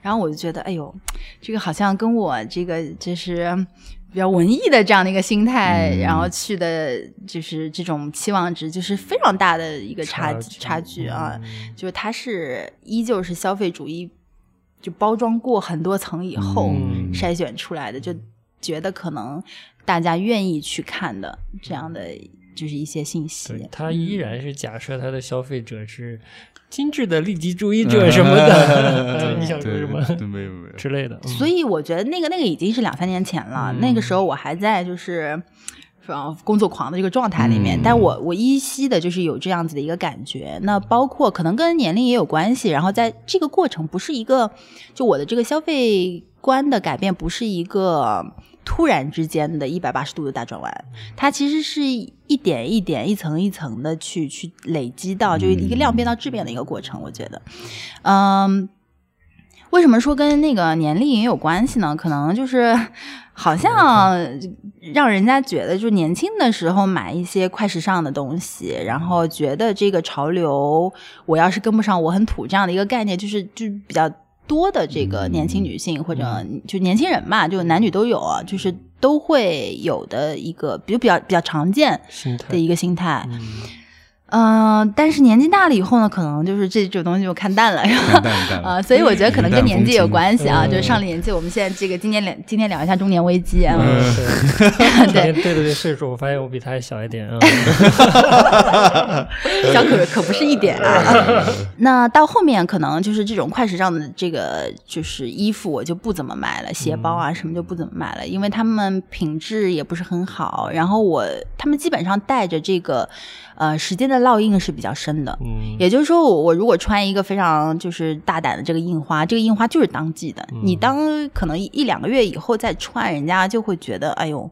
Speaker 3: 然后我就觉得，哎呦，这个好像跟我这个就是比较文艺的这样的一个心态，然后去的就是这种期望值，就是非常大的一个差
Speaker 2: 差距
Speaker 3: 差距啊，就是他是依旧是消费主义。就包装过很多层以后
Speaker 2: 嗯
Speaker 3: 筛选出来的，就觉得可能大家愿意去看的这样的就是一些信息，。
Speaker 2: 他依然是假设他的消费者是精致的利己主义者什么的，呃你想说什么
Speaker 1: 对对没有没有，
Speaker 2: 之类的？嗯
Speaker 3: 所以我觉得那个那个已经是两三年前了，
Speaker 2: 嗯
Speaker 3: 那个时候我还在就是。呃工作狂的这个状态里面，
Speaker 1: 嗯
Speaker 3: 但我我依稀的就是有这样子的一个感觉。那包括可能跟年龄也有关系，然后在这个过程不是一个，就我的这个消费观的改变不是一个突然之间的一百八十度的大转弯，它其实是一点一点、一层一层的去去累积到，就是一个量变到质变的一个过程。我觉得，嗯。为什么说跟那个年龄也有关系呢？可能就是 好像让人家觉得，就是年轻的时候买一些快时尚的东西，然后觉得这个潮流我要是跟不上，我很土这样的一个概念，就是就比较多的这个年轻女性或者就年轻人嘛，就男女都有啊，就是都会有的一个，比如比较比较常见的一个心态。
Speaker 2: 嗯
Speaker 3: 嗯、但是年纪大了以后呢，可能就是这这种东西就看淡了，
Speaker 1: 看淡淡
Speaker 3: 啊，所以我觉得可能跟年纪有关系啊，
Speaker 2: 嗯。
Speaker 3: 就是上了年纪，我们现在这个今年聊今天聊一下中年危机啊，
Speaker 2: 嗯，对。
Speaker 3: 对，
Speaker 2: 对对对，岁数我发现我比他还小一点啊。
Speaker 3: 小可可不是一点啊。那到后面可能就是这种快时尚的这个就是衣服，我就不怎么买了，鞋包啊什么就不怎么买了，因为他们品质也不是很好，然后我他们基本上带着这个呃时间的烙印是比较深的，
Speaker 2: 嗯，
Speaker 3: 也就是说，我我如果穿一个非常就是大胆的这个印花，这个印花就是当季的，
Speaker 2: 嗯
Speaker 3: 你当可能一一两个月以后再穿，人家就会觉得，哎呦，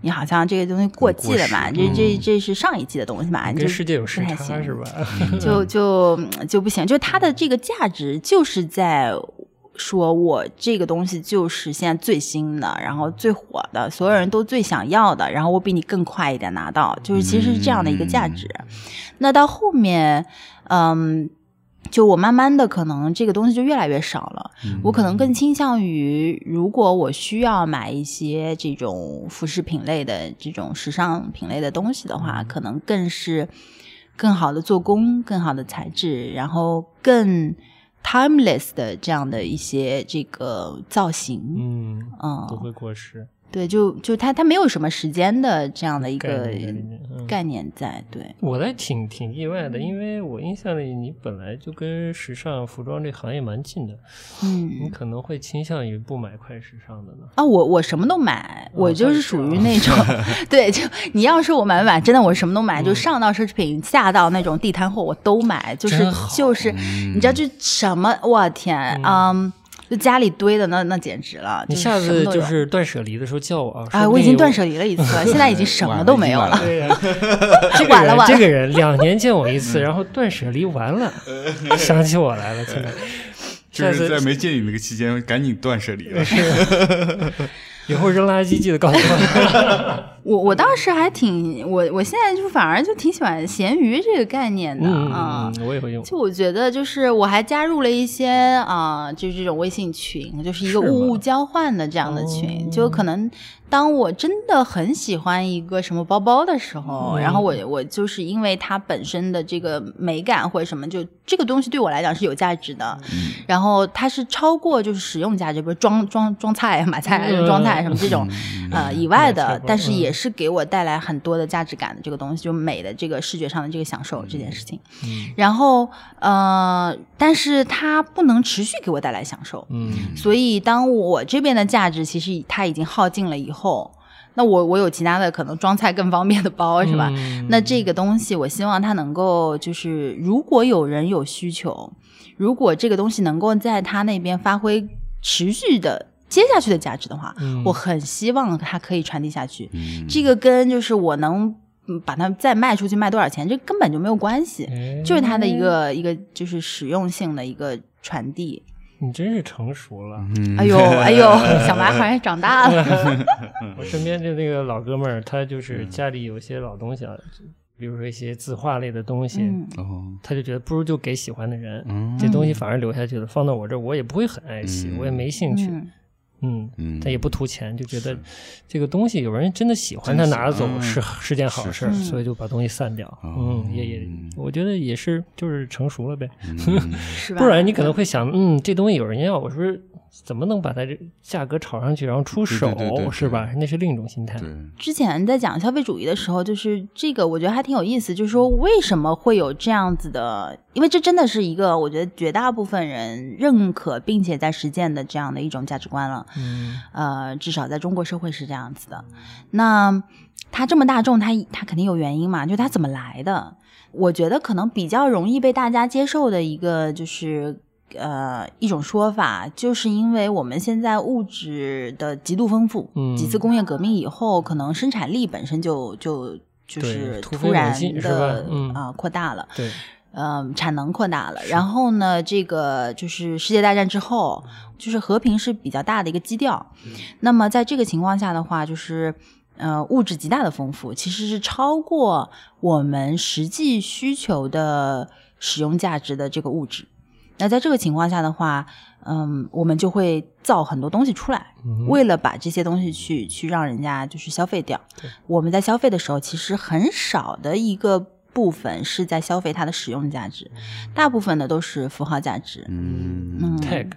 Speaker 3: 你好像这个东西过季了嘛，这这这是上一季的东西嘛，你就
Speaker 2: 跟世界有时差是吧？
Speaker 3: 就就就不行，就它的这个价值就是在说我这个东西就是现在最新的，然后最火的，所有人都最想要的，然后我比你更快一点拿到，就是其实是这样的一个价值。那到后面，嗯。就我慢慢的可能这个东西就越来越少了，我可能更倾向于，如果我需要买一些这种服饰品类的这种时尚品类的东西的话，可能更是更好的做工、更好的材质，然后更 timeless 的这样的一些这个造型，
Speaker 2: 嗯，
Speaker 3: 嗯，
Speaker 2: 不会过时。
Speaker 3: 对，就就他他没有什么时间的这样的一个
Speaker 2: 概念在
Speaker 3: 对，
Speaker 2: 我还挺挺意外的，因为我印象里你本来就跟时尚服装这行业蛮近的，嗯。你
Speaker 3: 嗯。
Speaker 2: 可能会倾向于不买快时尚的呢。
Speaker 3: 啊，我我什么都买，我就是属于
Speaker 2: 哦
Speaker 3: 那种，对，就你要说我买不买，真的我什么都买，
Speaker 2: 嗯。
Speaker 3: 就上到奢侈品，下到那种地摊货我都买，就是就是，
Speaker 1: 嗯
Speaker 3: 你知道就什么，我天，嗯，就家里堆的那那简直了，
Speaker 2: 你下次就是断舍离的时候叫我啊！
Speaker 3: 啊，我已经断舍离了一次了，现在已经什么都没有了，
Speaker 2: 对呀、
Speaker 3: 这完了完了，
Speaker 2: 这个人两年见我一次，然后断舍离完了，想起我来了，现在。下
Speaker 1: 就是在没见你那个期间，赶紧断舍离了。
Speaker 2: 以后扔垃圾记得告诉我。
Speaker 3: 我我当时还挺我我现在就反而就挺喜欢闲鱼这个概念的
Speaker 2: 嗯
Speaker 3: 啊。
Speaker 2: 嗯，我也会用。
Speaker 3: 就我觉得，就是我还加入了一些啊、就是这种微信群，就是一个物物交换的这样的群。
Speaker 2: 哦
Speaker 3: 就可能当我真的很喜欢一个什么包包的时候，
Speaker 2: 嗯
Speaker 3: 然后我我就是因为它本身的这个美感或者什么，就这个东西对我来讲是有价值的。
Speaker 1: 嗯
Speaker 3: 然后它是超过就是使用价值，比如装装装菜、买菜、
Speaker 2: 嗯
Speaker 3: 装菜什么这种、呃以外的但是
Speaker 2: 嗯
Speaker 3: 也是给我带来很多的价值感的这个东西，就美的这个视觉上的这个享受这件事情。
Speaker 2: 嗯
Speaker 3: 然后呃，但是它不能持续给我带来享受，
Speaker 2: 嗯
Speaker 3: 所以当我这边的价值其实它已经耗尽了以后，那我我有其他的可能装菜更方便的包是吧？
Speaker 2: 嗯
Speaker 3: 那这个东西，我希望它能够就是，如果有人有需求，如果这个东西能够在他那边发挥持续的接下去的价值的话，
Speaker 2: 嗯。
Speaker 3: 我很希望它可以传递下去。
Speaker 1: 嗯。
Speaker 3: 这个跟就是我能嗯把它再卖出去卖多少钱，这根本就没有关系，
Speaker 2: 哎。
Speaker 3: 就是它的一个一个就是实用性的一个传递。
Speaker 2: 你真是成熟了。
Speaker 1: 嗯。
Speaker 3: 哎呦 哎呦，小麻好像长大了。
Speaker 2: 我身边的那个老哥们儿，他就是
Speaker 1: 嗯。
Speaker 2: 家里有些老东西啊，比如说一些字画类的东西，他就觉得不如就给喜欢的人，
Speaker 1: 嗯。
Speaker 2: 这东西反而留下去了，放到我这儿我也不会很爱惜，
Speaker 1: 嗯。
Speaker 2: 我也没兴趣，
Speaker 3: 嗯
Speaker 2: 嗯。
Speaker 1: 嗯，
Speaker 2: 他也不图钱，就觉得这个东西有人真的喜欢，他拿着走
Speaker 1: 嗯
Speaker 2: 是是件好事所以就把东西散掉。
Speaker 1: 哦
Speaker 2: 嗯，也也，我觉得也是，就是成熟了呗。
Speaker 1: 嗯
Speaker 3: 是吧？
Speaker 2: 不然你可能会想，嗯，这东西有人要，我说怎么能把它这价格炒上去，然后出
Speaker 1: 对对
Speaker 2: 手
Speaker 1: 对对对
Speaker 2: 是吧？那是另一种心态。
Speaker 3: 之前在讲消费主义的时候，就是这个，我觉得还挺有意思。就是说，为什么会有这样子的？因为这真的是一个我觉得绝大部分人认可并且在实践的这样的一种价值观了。
Speaker 2: 嗯
Speaker 3: 呃，至少在中国社会是这样子的。那它这么大众，它它肯定有原因嘛？就它怎么来的？我觉得可能比较容易被大家接受的一个就是。呃，一种说法，就是因为我们现在物质的极度丰富，
Speaker 2: 嗯
Speaker 3: 几次工业革命以后，可能生产力本身就就就是
Speaker 2: 突
Speaker 3: 然的
Speaker 2: 嗯
Speaker 3: 啊、扩大了，
Speaker 2: 对，
Speaker 3: 嗯，产能扩大了。然后呢，这个就是世界大战之后，就是和平是比较大的一个基调。那么在这个情况下的话，就是呃物质极大的丰富，其实是超过我们实际需求的使用价值的这个物质。那在这个情况下的话，嗯，我们就会造很多东西出来，
Speaker 2: 嗯
Speaker 3: 为了把这些东西去去让人家就是消费掉。我们在消费的时候，其实很少的一个部分是在消费它的使用价值，大部分的都是符号价值。
Speaker 1: 嗯
Speaker 3: 嗯
Speaker 2: tag，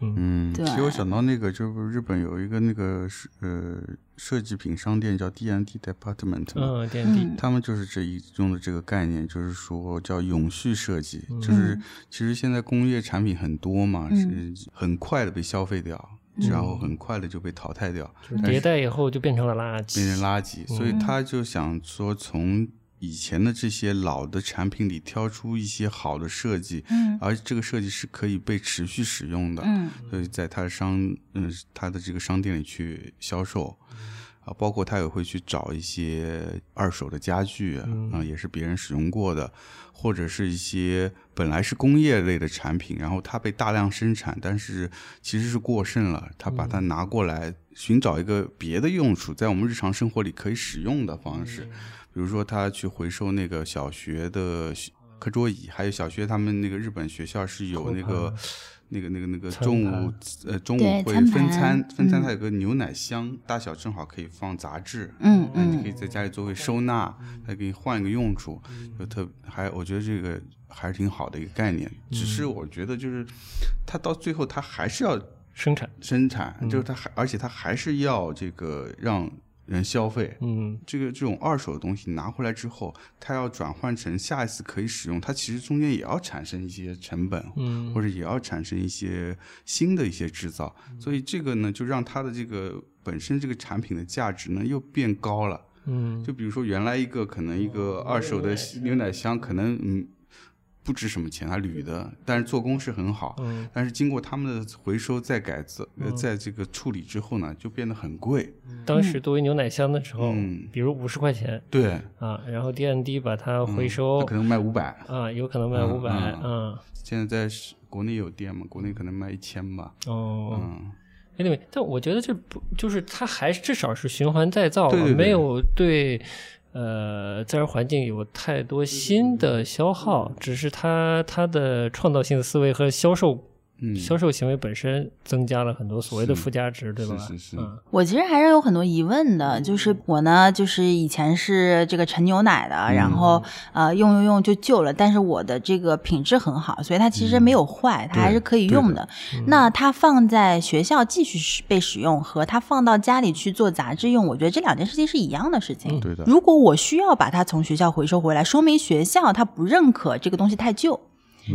Speaker 1: 嗯，
Speaker 3: 对。
Speaker 1: 其实我想到那个，就是日本有一个那个是呃设计品商店叫 D N D Department 嘛，
Speaker 2: 嗯
Speaker 3: ，DND，
Speaker 1: 他们就是这一用的这个概念，就是说叫永续设计，
Speaker 2: 嗯。
Speaker 1: 就是其实现在工业产品很多嘛，
Speaker 3: 嗯。
Speaker 1: 是很快的被消费掉，然后很快的就被淘汰掉，
Speaker 2: 就是迭代以后就变成了垃圾，
Speaker 1: 变成垃圾，所
Speaker 3: 嗯
Speaker 1: 以他就想说从以前的这些老的产品里挑出一些好的设计，
Speaker 3: 嗯。
Speaker 1: 而这个设计是可以被持续使用的，
Speaker 3: 嗯。
Speaker 1: 所以在他的商嗯他的这个商店里去销售。啊，包括他也会去找一些二手的家具啊，
Speaker 2: 嗯。
Speaker 1: 啊也是别人使用过的，或者是一些本来是工业类的产品，然后它被大量生产，但是其实是过剩了，他把它拿过来寻找一个别的用处，在我们日常生活里可以使用的方式，比如说他去回收那个小学的课桌椅，还有小学他们那个日本学校是有那个。那个、那个、那个中午呃中午会分
Speaker 3: 餐
Speaker 1: 餐，分餐
Speaker 3: 嗯。
Speaker 1: 它有个牛奶箱，大小正好可以放杂志，
Speaker 3: 嗯
Speaker 1: 你可以在家里做个收纳，还可以换一个用处，就特还我觉得这个还是挺好的一个概念。只是我觉得就是它到最后它还是要
Speaker 2: 生产，
Speaker 1: 生产，就是它还而且它还是要这个让人消费。
Speaker 2: 嗯
Speaker 1: 这个这种二手的东西拿回来之后，它要转换成下一次可以使用，它其实中间也要产生一些成本，
Speaker 2: 嗯
Speaker 1: 或者也要产生一些新的一些制造，所以这个呢，就让它的这个本身这个产品的价值呢又变高了。
Speaker 2: 嗯
Speaker 1: 就比如说原来一个可能一个二手的牛奶箱，可能嗯不值什么钱，它铝的，但是做工是很好。
Speaker 2: 嗯
Speaker 1: 但是经过他们的回收再改造，呃，在这个处理之后呢，就变得很贵。
Speaker 2: 当时作为牛奶箱的时候，
Speaker 1: 嗯
Speaker 2: 比如五十块钱
Speaker 1: 对，
Speaker 2: 啊，然后 D&D 把它回
Speaker 1: 嗯
Speaker 2: 收
Speaker 1: 它可能卖五百。
Speaker 2: 啊，有可能卖
Speaker 1: 嗯
Speaker 2: 五百，
Speaker 1: 嗯
Speaker 2: 嗯
Speaker 1: 现在在国内有店嘛？国内可能卖一千吧。
Speaker 2: 哦。
Speaker 1: 嗯
Speaker 2: ，anyway，但我觉得这不就是它还至少是循环再造啊，
Speaker 1: 对对对
Speaker 2: 没有对呃自然环境有太多新的消耗，只是它它的创造性思维和销售。
Speaker 1: 嗯。
Speaker 2: 销售行为本身增加了很多所谓的附加值，对吧？
Speaker 1: 是是是。
Speaker 2: 嗯。
Speaker 3: 我其实还是有很多疑问的，就是我呢，就是以前是这个陈牛奶的，然后呃用用用就旧了，但是我的这个品质很好，所以它其实没有坏，它还是可以用的。那它放在学校继续被使用，和它放到家里去做杂志用，我觉得这两件事情是一样的事情。
Speaker 1: 对的。
Speaker 3: 如果我需要把它从学校回收回来，说明学校它不认可这个东西太旧，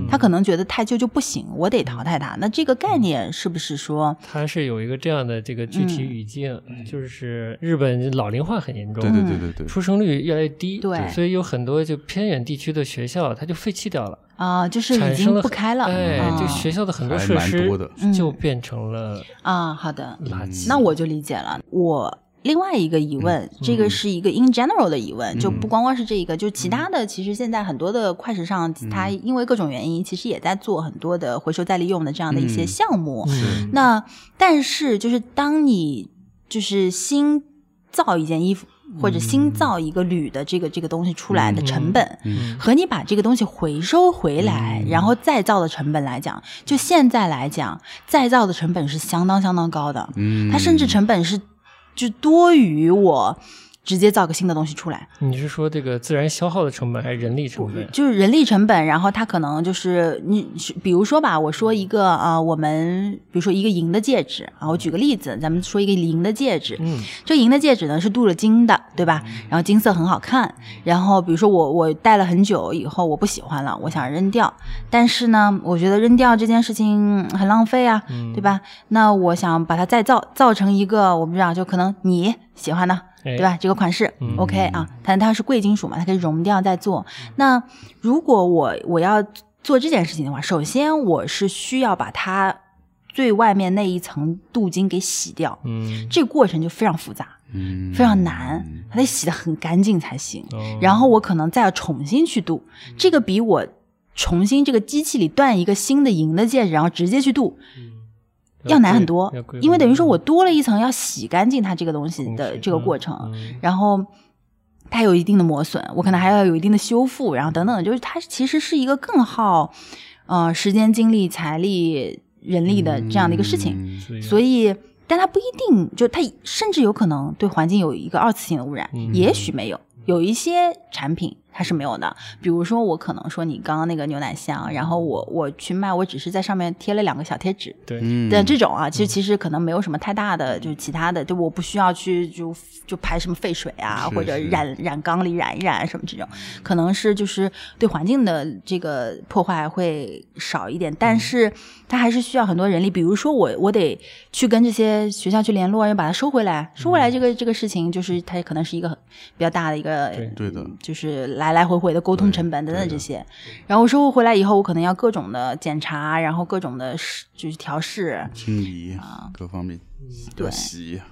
Speaker 3: 他可能觉得太旧就不行，我得淘汰它。那这个概念是不是说，
Speaker 2: 它是有一个这样的这个具体语境，就是日本老龄化很严重，
Speaker 1: 对对对对对，
Speaker 2: 出生率越来越低，
Speaker 3: 对。
Speaker 2: 所以有很多就偏远地区的学校它就废弃掉了，
Speaker 3: 啊、就是已经
Speaker 2: 产生了
Speaker 3: 不开了？
Speaker 2: 哎，
Speaker 3: 啊。
Speaker 2: 就学校的很多设施就变成了
Speaker 3: 啊，好的，
Speaker 2: 垃圾。
Speaker 3: 那我就理解了。我另外一个疑问，这个是一个 in general 的疑问，就不光光是这一个，就其他的，其实现在很多的快时尚，它因为各种原因，其实也在做很多的回收再利用的这样的一些
Speaker 1: 嗯
Speaker 3: 项目。
Speaker 2: 嗯
Speaker 3: 那但是就是当你就是新造一件衣服。或者新造一个铝的这个这个东西出来的成本，
Speaker 2: 嗯
Speaker 3: 和你把这个东西回收回来，然后再造的成本来讲，就现在来讲，再造的成本是相当相当高的。
Speaker 1: 嗯，
Speaker 3: 它甚至成本是就多于我直接造个新的东西出来，
Speaker 2: 你是说这个自然消耗的成本还是人力成本？
Speaker 3: 就是人力成本，然后它可能就是你比如说吧，我说一个啊、呃我们比如说一个银的戒指啊，我举个例子，咱们说一个银的戒指，
Speaker 2: 嗯
Speaker 3: 这银的戒指呢是镀了金的，对吧？然后金色很好看。然后比如说我我戴了很久以后我不喜欢了，我想扔掉，但是呢，我觉得扔掉这件事情很浪费啊，对吧？那我想把它再造造成一个我们知道，就可能你喜欢的。
Speaker 2: 哎
Speaker 3: 对吧？这个款式、
Speaker 2: 嗯
Speaker 3: OK 啊，但它是贵金属嘛，它可以熔掉再做。那如果我我要做这件事情的话，首先我是需要把它最外面那一层镀金给洗掉，
Speaker 2: 嗯，
Speaker 3: 这个过程就非常复杂。
Speaker 1: 嗯
Speaker 3: 非常难，它得洗得很干净才行。
Speaker 2: 哦
Speaker 3: 然后我可能再要重新去镀，这个比我重新这个机器里断一个新的银的戒指，然后直接去镀要难很多，因为等于说我多了一层要洗干净它这个东西的这个过程，
Speaker 2: 嗯
Speaker 3: 然后。它有一定的磨损，我可能还要有一定的修复，然后等等，就是它其实是一个更耗，呃，时间、精力、财力、人力的这样的一个事情。
Speaker 1: 嗯
Speaker 3: 所以，但它不一定，就它甚至有可能对环境有一个二次性的污染，
Speaker 2: 嗯
Speaker 3: 也许没有。有一些产品它是没有的，比如说我可能说你刚刚那个牛奶箱，然后我我去卖，我只是在上面贴了两个小贴纸
Speaker 2: 对，
Speaker 1: 嗯。
Speaker 3: 的这种啊，其实其实可能没有什么太大的，就是其他的，就我不需要去就就排什么废水啊，或者染染缸里染一染什么这种，可能是就是对环境的这个破坏会少一点，但是它还是需要很多人力。比如说我我得去跟这些学校去联络，要把它收回来，收回来这个这个事情，就是它可能是一个很比较大的一个
Speaker 2: 对。
Speaker 1: 对的。
Speaker 3: 就是来来来回回的沟通成本等等这些。然后收回来以后，我可能要各种的检查，然后各种的试就是调试。
Speaker 1: 清理啊各方面
Speaker 3: 对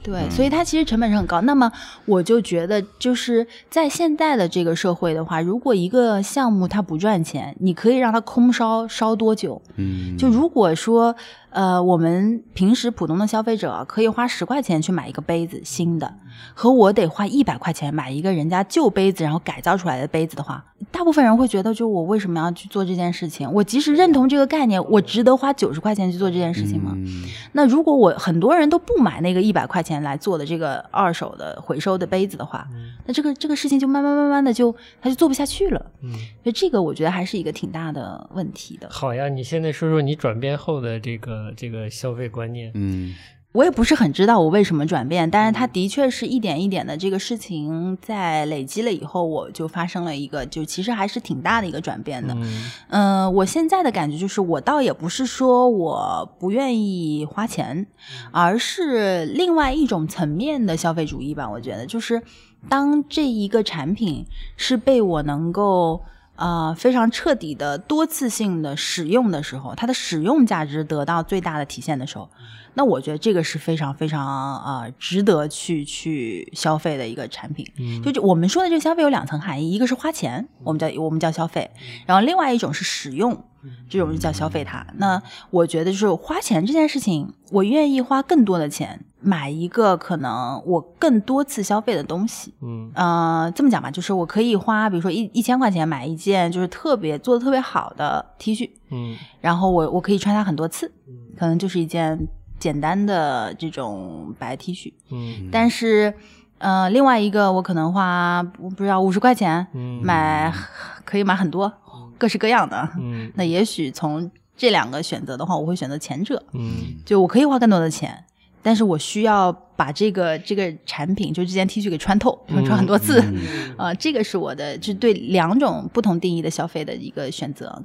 Speaker 3: 对，
Speaker 1: 嗯
Speaker 3: 所以它其实成本是很高。那么我就觉得，就是在现在的这个社会的话，如果一个项目它不赚钱，你可以让它空烧烧多久？
Speaker 1: 嗯，
Speaker 3: 就如果说，呃，我们平时普通的消费者可以花十块钱去买一个杯子新的，和我得花一百块钱买一个人家旧杯子然后改造出来的杯子的话，大大部分人会觉得，就我为什么要去做这件事情？我即使认同这个概念，我值得花九十块钱去做这件事情吗？
Speaker 1: 嗯
Speaker 3: 那如果我很多人都不买那个一百块钱来做的这个二手的回收的杯子的话，那这个这个事情就慢慢慢慢的就他就做不下去了。
Speaker 2: 嗯，
Speaker 3: 所以这个我觉得还是一个挺大的问题的。
Speaker 2: 好呀，你现在说说你转变后的这个这个消费观念。
Speaker 1: 嗯
Speaker 3: 我也不是很知道我为什么转变，但是它的确是一点一点的这个事情在累积了以后，我就发生了一个就其实还是挺大的一个转变的。
Speaker 2: 嗯
Speaker 3: 嗯、我现在的感觉就是，我倒也不是说我不愿意花钱，而是另外一种层面的消费主义吧。我觉得，就是当这一个产品是被我能够呃非常彻底的多次性的使用的时候，它的使用价值得到最大的体现的时候，那我觉得这个是非常非常呃值得去去消费的一个产品。
Speaker 2: 嗯
Speaker 3: 就就我们说的这个消费有两层含义，一个是花钱，我们叫我们叫消费，然后另外一种是使用，这种就叫消费它。那我觉得就是花钱这件事情，我愿意花更多的钱买一个可能我更多次消费的东西。
Speaker 2: 嗯
Speaker 3: 呃，这么讲吧，就是我可以花，比如说一一千块钱买一件就是特别做的特别好的 T 恤，
Speaker 2: 嗯
Speaker 3: 然后我我可以穿它很多次，可能就是一件简单的这种白 T 恤。
Speaker 2: 嗯
Speaker 3: 但是，呃，另外一个我可能花不不知道五十块钱
Speaker 2: 嗯
Speaker 3: 买，可以买很多各式各样的。
Speaker 2: 嗯
Speaker 3: 那也许从这两个选择的话，我会选择前者，
Speaker 2: 嗯
Speaker 3: 就我可以花更多的钱。但是我需要把这个这个产品，就这件 T 恤给穿透，穿很多次，啊、这个是我的，就对两种不同定义的消费的一个选择。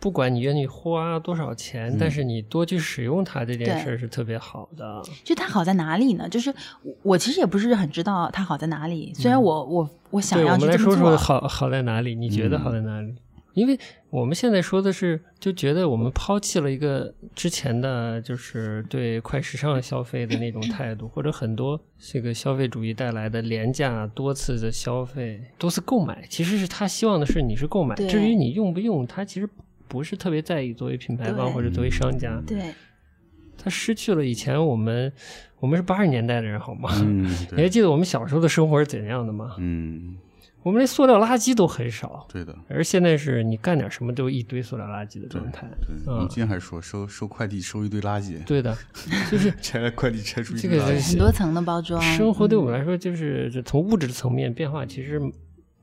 Speaker 2: 不管你愿意花多少钱，但是你多去使用它这件事儿是特别好的。
Speaker 3: 就它好在哪里呢？就是我我其实也不是很知道它好在哪里，虽然我我我想
Speaker 2: 对，
Speaker 3: 要
Speaker 2: 我们来说
Speaker 3: 去这么做，
Speaker 2: 说好好在哪里？你觉得好在哪里？因为我们现在说的是，就觉得我们抛弃了一个之前的就是对快时尚消费的那种态度，或者很多这个消费主义带来的廉价多次的消费、多次购买，其实是他希望的是你是购买，至于你用不用，他其实不是特别在意。作为品牌方或者作为商家，
Speaker 3: 对
Speaker 2: 他失去了以前我们我们是八十年代的人好吗？
Speaker 1: 嗯，
Speaker 2: 你还，记得我们小时候的生活是怎样的吗？
Speaker 1: 嗯，
Speaker 2: 我们连塑料垃圾都很少。
Speaker 1: 对的，
Speaker 2: 而现在是你干点什么都一堆塑料垃圾的状态。
Speaker 1: 对。
Speaker 2: 嗯
Speaker 1: 我们今天还说收收快递收一堆垃圾，
Speaker 2: 对的，就是
Speaker 1: 拆了快递拆出一
Speaker 2: 这个是
Speaker 1: 堆垃圾。
Speaker 3: 很多层的包装，
Speaker 2: 生活对我们
Speaker 3: 嗯
Speaker 2: 来说，就是这从物质层面变化其实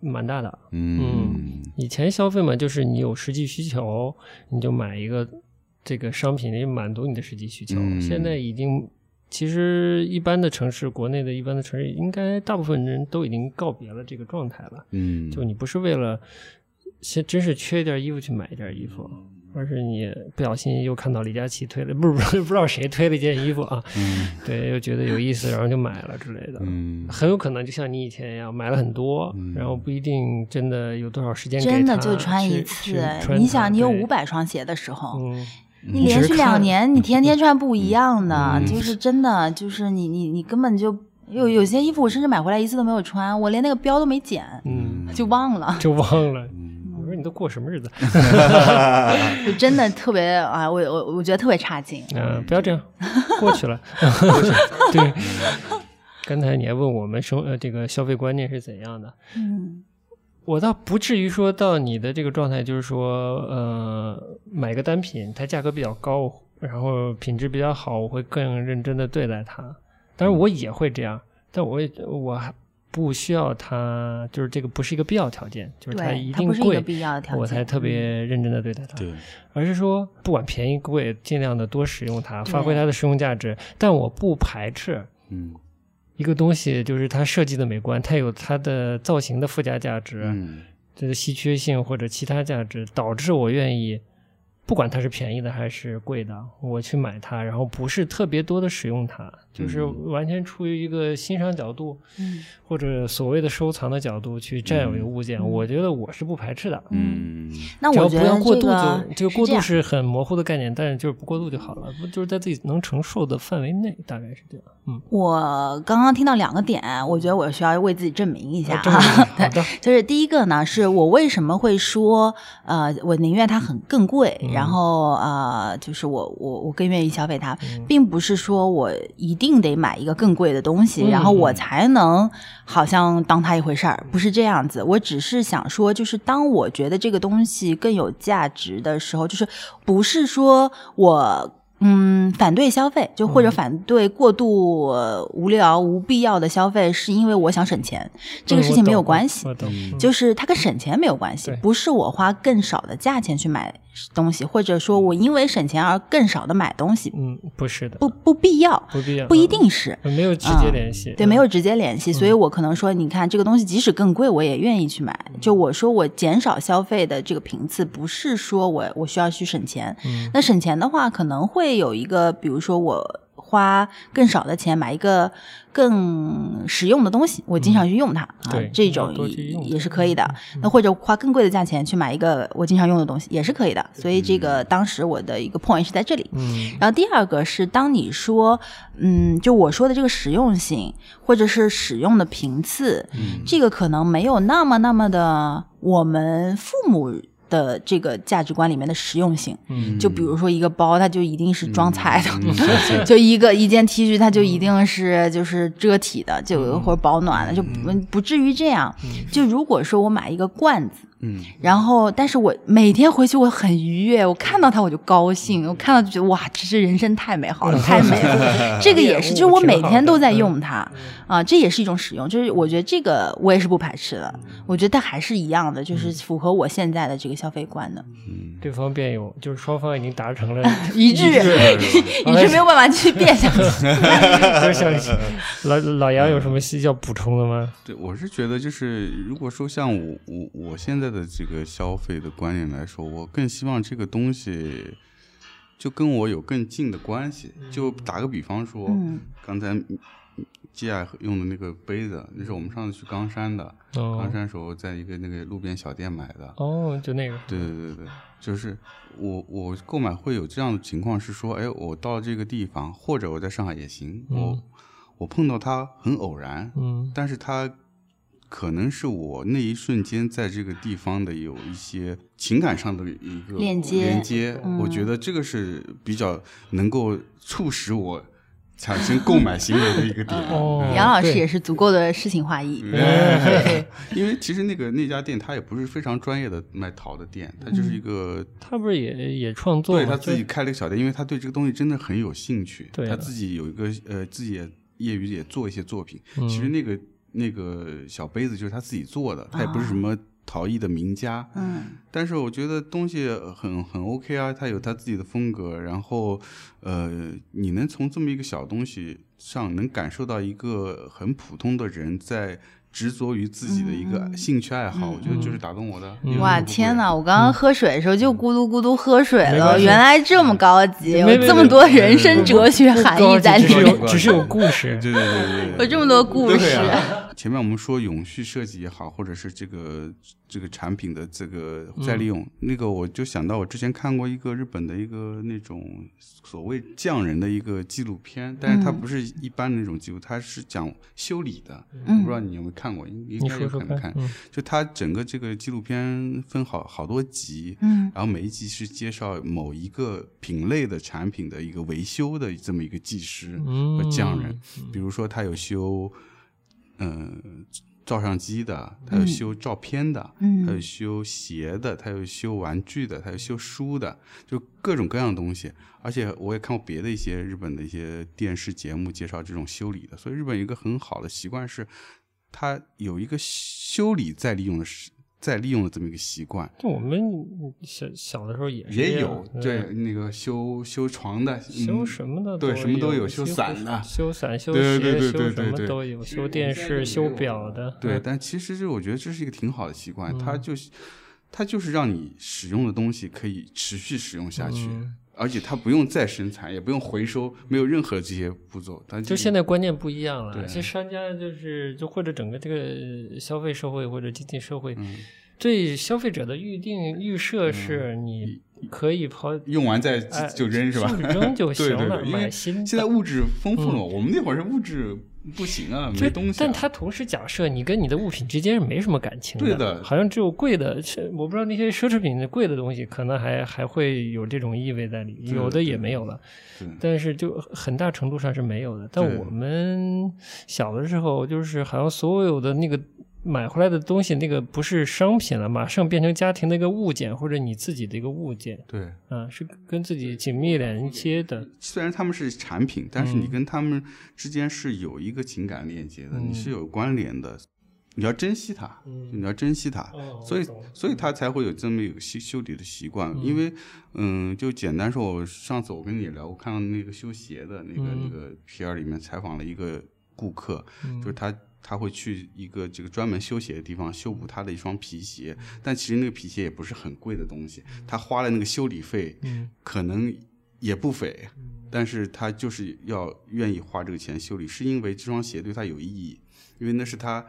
Speaker 2: 蛮大的。
Speaker 1: 嗯
Speaker 2: 以前消费嘛，就是你有实际需求，你就买一个这个商品，也满足你的实际需求。
Speaker 1: 嗯
Speaker 2: 现在已经，其实一般的城市，国内的一般的城市，应该大部分人都已经告别了这个状态了。
Speaker 1: 嗯，
Speaker 2: 就你不是为了，先真是缺一件衣服去买一件衣服，而是你不小心又看到李佳琦推了，不是不是不知道谁推了一件衣服啊，
Speaker 1: 嗯
Speaker 2: 对，又觉得有意思，然后就买了之类的。
Speaker 1: 嗯
Speaker 2: 很有可能就像你以前一样，买了很多，
Speaker 1: 嗯
Speaker 2: 然后不一定真的有多少时间给
Speaker 3: 真的就穿一次你想，你有
Speaker 2: 对
Speaker 3: 五百双鞋的时候，
Speaker 2: 嗯，
Speaker 3: 你连续两年，你天天穿不一样的，
Speaker 1: 嗯
Speaker 3: 就是真的，就是你你你根本就有有些衣服，我甚至买回来一次都没有穿，我连那个标都没剪，
Speaker 2: 嗯，
Speaker 3: 就忘了，
Speaker 2: 就忘了。
Speaker 1: 嗯
Speaker 2: 我说你都过什么日子？
Speaker 3: 就真的特别啊，我我我觉得特别差劲。
Speaker 2: 嗯、不要这样，过去了。对，刚才你还问我们生呃这个消费观念是怎样的，
Speaker 3: 嗯
Speaker 2: 我倒不至于说到你的这个状态，就是说呃买个单品它价格比较高，然后品质比较好，我会更认真的对待它。当然我也会这样，但我也我还不需要它，就是这个不是一个必要条件，就是它，一定贵。
Speaker 3: 必要条件，
Speaker 2: 我才特别认真的对待它，
Speaker 1: 对，
Speaker 2: 而是说不管便宜贵，尽量的多使用它，发挥它的实用价值。但我不排斥
Speaker 1: 嗯
Speaker 2: 一个东西，就是它设计的美观，它有它的造型的附加价值，
Speaker 1: 嗯。
Speaker 2: 这个稀缺性或者其他价值，导致我愿意，不管它是便宜的还是贵的，我去买它，然后不是特别多的使用它，就是
Speaker 1: 嗯。
Speaker 2: 完全出于一个欣赏角度
Speaker 3: 嗯。
Speaker 2: 或者所谓的收藏的角度去占有一个物件，
Speaker 3: 嗯。
Speaker 2: 我觉得我是不排斥的。
Speaker 1: 嗯。
Speaker 3: 那我觉得
Speaker 2: 不要过度
Speaker 3: 这个
Speaker 2: 就，这个过度
Speaker 3: 是
Speaker 2: 很模糊的概念，但是就是不过度就好了，不就是在自己能承受的范围内，大概是这样。嗯，
Speaker 3: 我刚刚听到两个点，我觉得我需要为自己证明一下
Speaker 2: 这么
Speaker 3: 啊。
Speaker 2: 好的，
Speaker 3: 就是第一个呢，是我为什么会说，呃，我宁愿它很更贵，
Speaker 2: 嗯。
Speaker 3: 然后呃，就是我我我更愿意消费它，
Speaker 2: 嗯。
Speaker 3: 并不是说我一定得买一个更贵的东西，
Speaker 2: 嗯
Speaker 3: 然后我才能好像当它一回事儿，不是这样子。我只是想说，就是当我觉得这个东西更有价值的时候，就是不是说我。嗯，反对消费，就或者
Speaker 2: 嗯
Speaker 3: 反对过度、呃无聊、无必要的消费，是因为我想省钱，这个事情没有关系。就是它跟省钱没有关系
Speaker 2: 对，
Speaker 3: 不是我花更少的价钱去买东西，或者说我因为省钱而更少的买东西，
Speaker 2: 嗯，不是的，
Speaker 3: 不不必要，
Speaker 2: 不必要，
Speaker 3: 不一定是。
Speaker 2: 嗯没有直接联系，
Speaker 3: 对，
Speaker 2: 嗯
Speaker 3: 没有直接联系，所以我可能说，你看这个东西即使更贵，我也愿意去买。就我说我减少消费的这个频次，不是说我我需要去省钱。
Speaker 2: 嗯
Speaker 3: 那省钱的话，可能会有一个，比如说我花更少的钱买一个更实用的东西，我经常去用它、啊
Speaker 2: 对，
Speaker 3: 这种也也是可以的。那或者花更贵的价钱去买一个我经常用的东西，也是可以的。所以这个当时我的一个 point 是在这里。
Speaker 2: 嗯
Speaker 3: 然后第二个是，当你说，嗯，就我说的这个实用性，或者是使用的频次，这个可能没有那么那么的我们父母的这个价值观里面的实用性。
Speaker 2: 嗯。
Speaker 3: 就比如说一个包，它就一定是装菜的；
Speaker 1: 嗯。
Speaker 3: 就一个一件 T 恤，它就一定是就是遮体的，就或者保暖的，就不不至于这样。就如果说我买一个罐子，
Speaker 1: 嗯。
Speaker 3: 然后，但是我每天回去我很愉悦，我看到它我就高兴，我看到就觉得哇，这是人生太美好了，太美了。这个也是，就是我每天都在用它啊，这也是一种使用。就是我觉得这个我也是不排斥的，我觉得它还是一样的，就是符合我现在的这个消费观的，
Speaker 1: 嗯，
Speaker 2: 对方辩友，就是双方已经达成了
Speaker 3: 一致，一致 没有办法去辩下去。
Speaker 2: 老老杨有什么需要补充的吗？
Speaker 1: 对，我是觉得就是，如果说像我我我现在的这个消费的观念来说，我更希望这个东西就跟我有更近的关系。就打个比方说，
Speaker 3: 嗯
Speaker 1: 刚才季亚用的那个杯子，那是我们上次去冈山的，冈
Speaker 2: 哦
Speaker 1: 山时候在一个那个路边小店买的。
Speaker 2: 哦，就那个，
Speaker 1: 对对对对，就是我我购买会有这样的情况是说，哎，我到这个地方，或者我在上海也行，我
Speaker 2: 嗯
Speaker 1: 我碰到它很偶然，
Speaker 2: 嗯
Speaker 1: 但是它可能是我那一瞬间在这个地方的有一些情感上的一个
Speaker 3: 链接
Speaker 1: 连接，
Speaker 3: 嗯
Speaker 1: 我觉得这个是比较能够促使我产生购买行为的一个点。
Speaker 2: 哦
Speaker 1: 嗯
Speaker 3: 杨老师也是足够的诗情画意。
Speaker 1: 嗯因为其实那个那家店他也不是非常专业的卖陶的店，他就是一个
Speaker 2: 他不是也也创作吗？
Speaker 1: 对他自己开了一个小店，因为他对这个东西真的很有兴趣，
Speaker 2: 对
Speaker 1: 他自己有一个呃自己也业余也做一些作品。
Speaker 2: 嗯
Speaker 1: 其实那个那个小杯子就是他自己做的，他也不是什么陶艺的名家，
Speaker 3: 嗯
Speaker 1: 但是我觉得东西很很 OK 啊，他有他自己的风格，然后呃，你能从这么一个小东西上能感受到一个很普通的人在。执着于自己的一个兴趣爱好，我觉得就是打动我的。
Speaker 2: 嗯
Speaker 3: 哇天哪！我刚刚喝水的时候就咕嘟咕嘟喝水了，原来这么高级，有这么多人生哲学含义在里
Speaker 2: 只是
Speaker 3: 面，
Speaker 2: 有只是有故事，
Speaker 1: 对对对对对，
Speaker 3: 有这么多故事。
Speaker 1: 啊前面我们说永续设计也好，或者是这个这个产品的这个再利用，那个我就想到我之前看过一个日本的一个那种所谓匠人的一个纪录片，但是它不是一般的那种记录，它是讲修理的。我不知道你有没有看过，应该
Speaker 2: 说说看
Speaker 1: 有可能看。。
Speaker 2: 嗯
Speaker 1: 就它整个这个纪录片分好好多集，
Speaker 3: 嗯
Speaker 1: 然后每一集是介绍某一个品类的产品的一个维修的这么一个技师
Speaker 2: 嗯
Speaker 1: 和匠人。比如说，他有修，嗯、照相机的，他有修照片的，
Speaker 3: 嗯
Speaker 1: 他有修鞋的，他有修玩具的，他有修书的，就各种各样的东西。而且我也看过别的一些日本的一些电视节目介绍这种修理的，所以日本有一个很好的习惯是，它有一个修理再利用的时再利用的这么一个习惯。
Speaker 2: 就我们小小的时候也是
Speaker 1: 也有对。那个修修床的，
Speaker 2: 修
Speaker 1: 嗯
Speaker 2: 什么的
Speaker 1: 对什么都有，
Speaker 2: 修
Speaker 1: 修伞的，
Speaker 2: 修伞、修
Speaker 1: 对
Speaker 2: 鞋、
Speaker 1: 对对对
Speaker 2: 修什么
Speaker 1: 对对
Speaker 2: 都有，修电视、修表的。
Speaker 1: 对，
Speaker 2: 嗯
Speaker 1: 但其实这我觉得这是一个挺好的习惯，它就是它就是让你使用的东西可以持续使用下去，
Speaker 2: 嗯
Speaker 1: 而且它不用再生产，也不用回收，没有任何这些步骤，它
Speaker 2: 就现在观念不一样了，
Speaker 1: 对
Speaker 2: 其实商家就是就或者整个这个消费社会或者经济社会，
Speaker 1: 嗯
Speaker 2: 对消费者的预定预设是你可以抛
Speaker 1: 用完再
Speaker 2: 哎
Speaker 1: 就扔是吧？
Speaker 2: 扔就 行了，
Speaker 1: 对对对，因为
Speaker 2: 买新
Speaker 1: 现在物质丰富了，我们那会儿是物质不行啊，
Speaker 2: 就
Speaker 1: 没东西、啊。
Speaker 2: 但他同时假设你跟你的物品之间是没什么感情的
Speaker 1: 对的
Speaker 2: 好像只有贵的，我不知道那些奢侈品的贵的东西，可能还还会有这种意味在里，
Speaker 1: 对
Speaker 2: 有的也没有了。但是就很大程度上是没有的。但我们小的时候，就是好像所有的那个买回来的东西，那个不是商品了，马上变成家庭的一个物件，或者你自己的一个物件
Speaker 1: 对，
Speaker 2: 啊，是跟自己紧密连接的。
Speaker 1: 虽然他们是产品，但是你
Speaker 2: 嗯
Speaker 1: 跟他们之间是有一个情感链接的，
Speaker 2: 嗯
Speaker 1: 你是有关联的，你要珍惜它，
Speaker 2: 嗯
Speaker 1: 你要珍惜它，
Speaker 2: 哦
Speaker 1: 所以所以他才会有这么一个修修理的习惯。因为嗯，就简单说，我上次我跟你聊，我看到那个修鞋的那个、
Speaker 2: 嗯
Speaker 1: 那个片儿里面采访了一个顾客，
Speaker 2: 嗯
Speaker 1: 就是他。他会去一个这个专门修鞋的地方修补他的一双皮鞋，但其实那个皮鞋也不是很贵的东西，他花了那个修理费，
Speaker 2: 嗯
Speaker 1: 可能也不菲，但是他就是要愿意花这个钱修理，是因为这双鞋对他有意义，因为那是他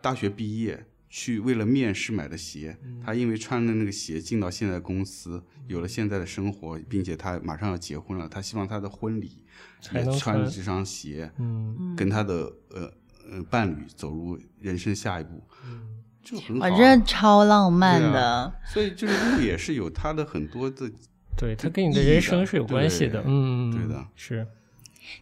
Speaker 1: 大学毕业去为了面试买的鞋，他因为穿了那个鞋进到现在公司，有了现在的生活，并且他马上要结婚了，他希望他的婚礼穿。着这双鞋，
Speaker 2: 嗯。
Speaker 1: 跟他的呃呃伴侣走入人生下一步，就很好。
Speaker 3: 这超浪漫的。
Speaker 1: 啊所以就是路也是有它的很多的
Speaker 2: 对，它跟你的人生是有关系的。
Speaker 1: 对
Speaker 2: 嗯，
Speaker 1: 对的
Speaker 2: 是。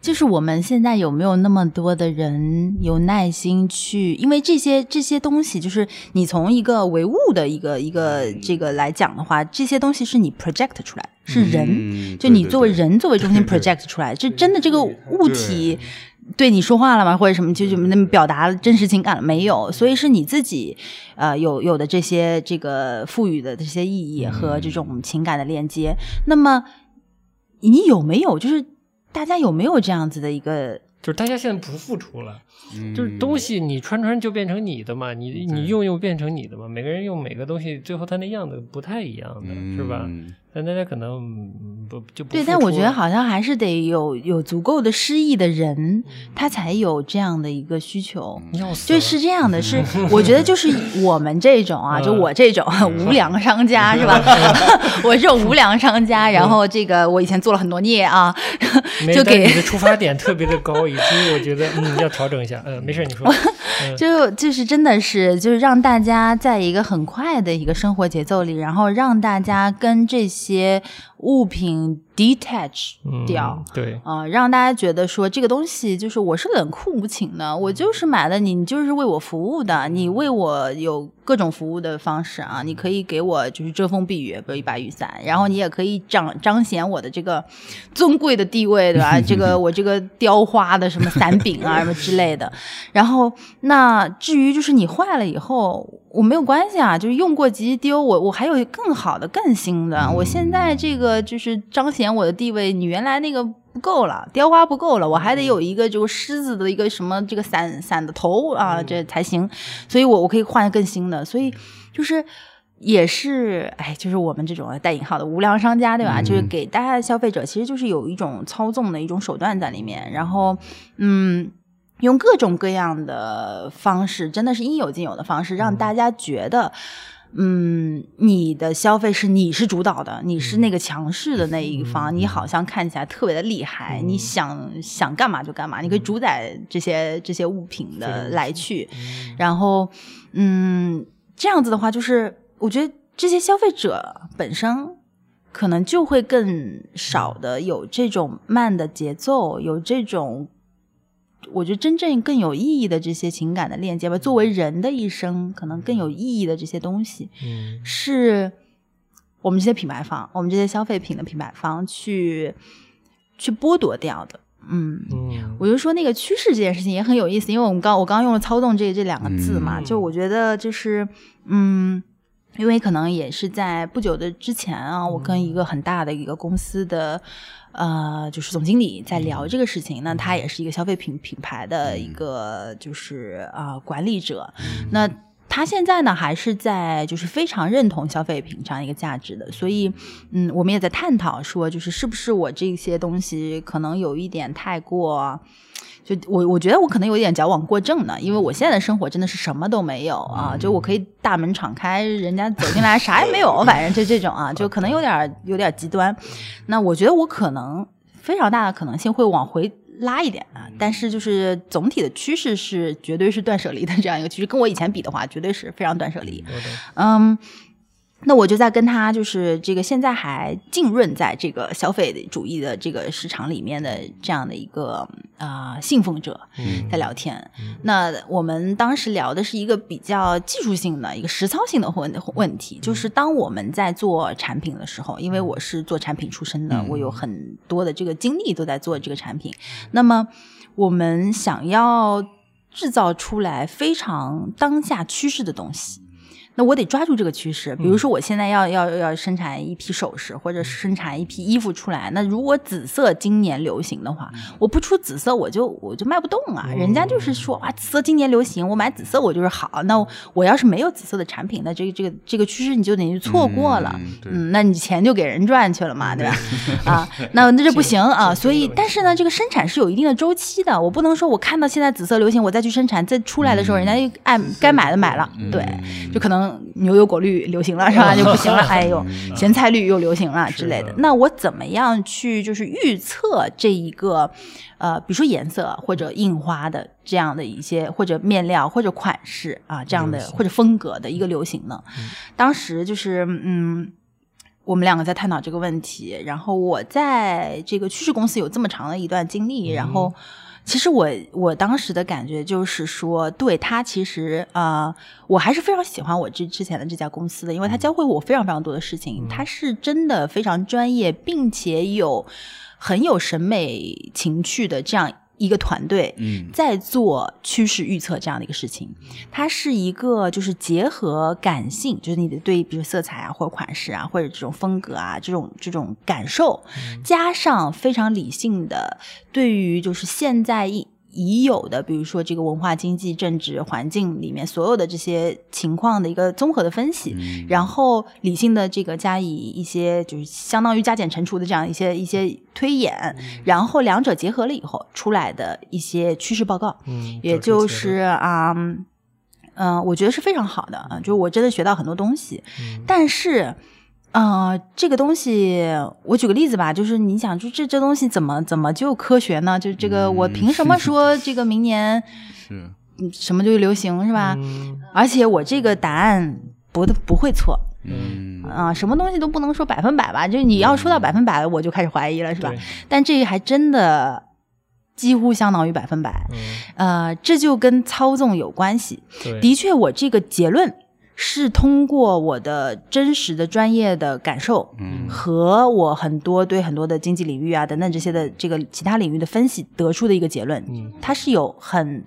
Speaker 3: 就是我们现在有没有那么多的人有耐心去？因为这些这些东西，就是你从一个唯物的一个一个这个来讲的话，这些东西是你 project 出来，是人，
Speaker 1: 嗯
Speaker 3: 就你作为人作为中心 project 出来，这真的这个物体对你说话了吗？或者什么，就就那么表达真实情感了没有？所以是你自己呃有有的这些这个赋予的这些意义和这种情感的链接。那么你有没有就是大家有没有这样子的一个？
Speaker 2: 就是大家现在不付出了，
Speaker 1: 嗯
Speaker 2: 就是东西你穿穿就变成你的嘛，你你用用变成你的嘛。每个人用每个东西，最后它那样子不太一样的，是吧？
Speaker 1: 嗯
Speaker 2: 但大家可能嗯不就不
Speaker 3: 对，但我觉得好像还是得有有足够的诗意的人，他才有这样的一个需求。就是这样的，是 我觉得就是我们这种啊，
Speaker 2: 嗯
Speaker 3: 就我这种无良商家是吧？我这种无良商家，然后这个我以前做了很多孽啊，就给
Speaker 2: 你的出发点特别的高，以至于我觉得嗯要调整一下。嗯，没事，你说。
Speaker 3: 就就是真的是就是让大家在一个很快的一个生活节奏里，然后让大家跟这些物品 detach
Speaker 2: 嗯
Speaker 3: 掉。
Speaker 2: 对，
Speaker 3: 啊、让大家觉得说这个东西就是我是冷酷无情的，我就是买了你，你就是为我服务的，你为我有各种服务的方式啊，你可以给我就是遮风避雨，比如一把雨伞，然后你也可以彰彰显我的这个尊贵的地位，对吧？这个我这个雕花的什么伞柄啊什么之类的，然后那至于就是你坏了以后，我没有关系啊，就是用过即丢，我我还有更好的、更新的。我现在这个就是彰显我的地位，你原来那个不够了，雕花不够了，我还得有一个这个狮子的一个什么这个伞伞的头啊，这才行。所以我我可以换更新的，所以就是。也是，哎，就是我们这种带引号的无良商家，对吧？就是给大家的消费者，其实就是有一种操纵的一种手段在里面。然后，嗯，用各种各样的方式，真的是应有尽有的方式，让大家觉得，嗯，你的消费是你是主导的，你是那个强势的那一方，你好像看起来特别的厉害，你想想干嘛就干嘛，你可以主宰这些这些物品的来去，然后，嗯，这样子的话，就是我觉得这些消费者本身。可能就会更少的有这种慢的节奏，有这种我觉得真正更有意义的这些情感的链接吧。作为人的一生，可能更有意义的这些东西，
Speaker 2: 嗯
Speaker 3: 是我们这些品牌方，我们这些消费品的品牌方去去剥夺掉的。嗯，
Speaker 2: 嗯，
Speaker 3: 我就说那个趋势这件事情也很有意思，因为我们刚我刚刚用了“操纵”这这两个字嘛，
Speaker 2: 嗯
Speaker 3: 就我觉得就是嗯。因为可能也是在不久的之前啊，我跟一个很大的一个公司的呃，就是总经理在聊这个事情。那他也是一个消费品品牌的一个就是啊、呃、管理者。那他现在呢，还是在就是非常认同消费品这样一个价值的。所以，嗯，我们也在探讨说，就是是不是我这些东西可能有一点太过。就我我觉得我可能有点矫枉过正呢，因为我现在的生活真的是什么都没有啊，就我可以大门敞开，人家走进来啥也没有，反正就这种啊，就可能有点有点极端。那我觉得我可能非常大的可能性会往回拉一点啊，但是就是总体的趋势是绝对是断舍离的这样一个趋势，跟我以前比的话，绝对是非常断舍离。嗯。那我就在跟他，就是这个现在还浸润在这个消费主义的这个市场里面的这样的一个啊信奉者，在聊天。那我们当时聊的是一个比较技术性的一个实操性的问问题，就是当我们在做产品的时候，因为我是做产品出身的，我有很多的这个精力都在做这个产品。那么我们想要制造出来非常当下趋势的东西。那我得抓住这个趋势，比如说我现在要要要生产一批首饰，或者生产一批衣服出来。那如果紫色今年流行的话，我不出紫色，我就我就卖不动啊。人家就是说啊，紫色今年流行，我买紫色我就是好。那我要是没有紫色的产品，那这个这个这个趋势你就等于错过了。嗯，那你钱就给人赚去了嘛，对吧？啊，那那这不行啊。所以，但是呢，这个生产是有一定的周期的，我不能说我看到现在紫色流行，我再去生产，再出来的时候，人家就爱该买的买了，对，就可能。牛油果绿流行了 是吧？就不行了。哎呦，咸菜绿又流行了之类的。那我怎么样去就是预测这一个呃，比如说颜色或者印花的这样的一些或者面料或者款式啊这样的或者风格的一个流行呢？当时就是嗯，我们两个在探讨这个问题。然后我在这个趋势公司有这么长的一段经历，然后。其实我我当时的感觉就是说，对他其实啊，我还是非常喜欢我之之前的这家公司的，因为他教会我非常非常多的事情，他是真的非常专业，并且有很有审美情趣的这样。一个团队在做趋势预测这样的一个事情，它是一个就是结合感性，就是你的对比如色彩啊或者款式啊或者这种风格啊这种这种感受，加上非常理性的对于就是现在一。已有的，比如说这个文化、经济、政治环境里面所有的这些情况的一个综合的分析，然后理性的这个加以一些就是相当于加减乘除的这样一些一些推演，然后两者结合了以后出来的一些趋势报告，嗯，也就是啊，嗯，我觉得是非常好的啊，就是我真的学到很多东西，但是。啊，这个东西，我举个例子吧，就是你想，就这这东西怎么怎么就科学呢？就这个，我凭什么说这个明年是什么就流行是吧？而且我这个答案不不会错，嗯啊，什么东西都不能说百分百吧？就你要说到百分百，我就开始怀疑了，是吧？但这还真的几乎相当于百分百，呃，这就跟操纵有关系。的确，我这个结论。是通过我的真实的专业的感受，嗯，和我很多对很多的经济领域啊等等这些的这个其他领域的分析得出的一个结论，嗯，它是有很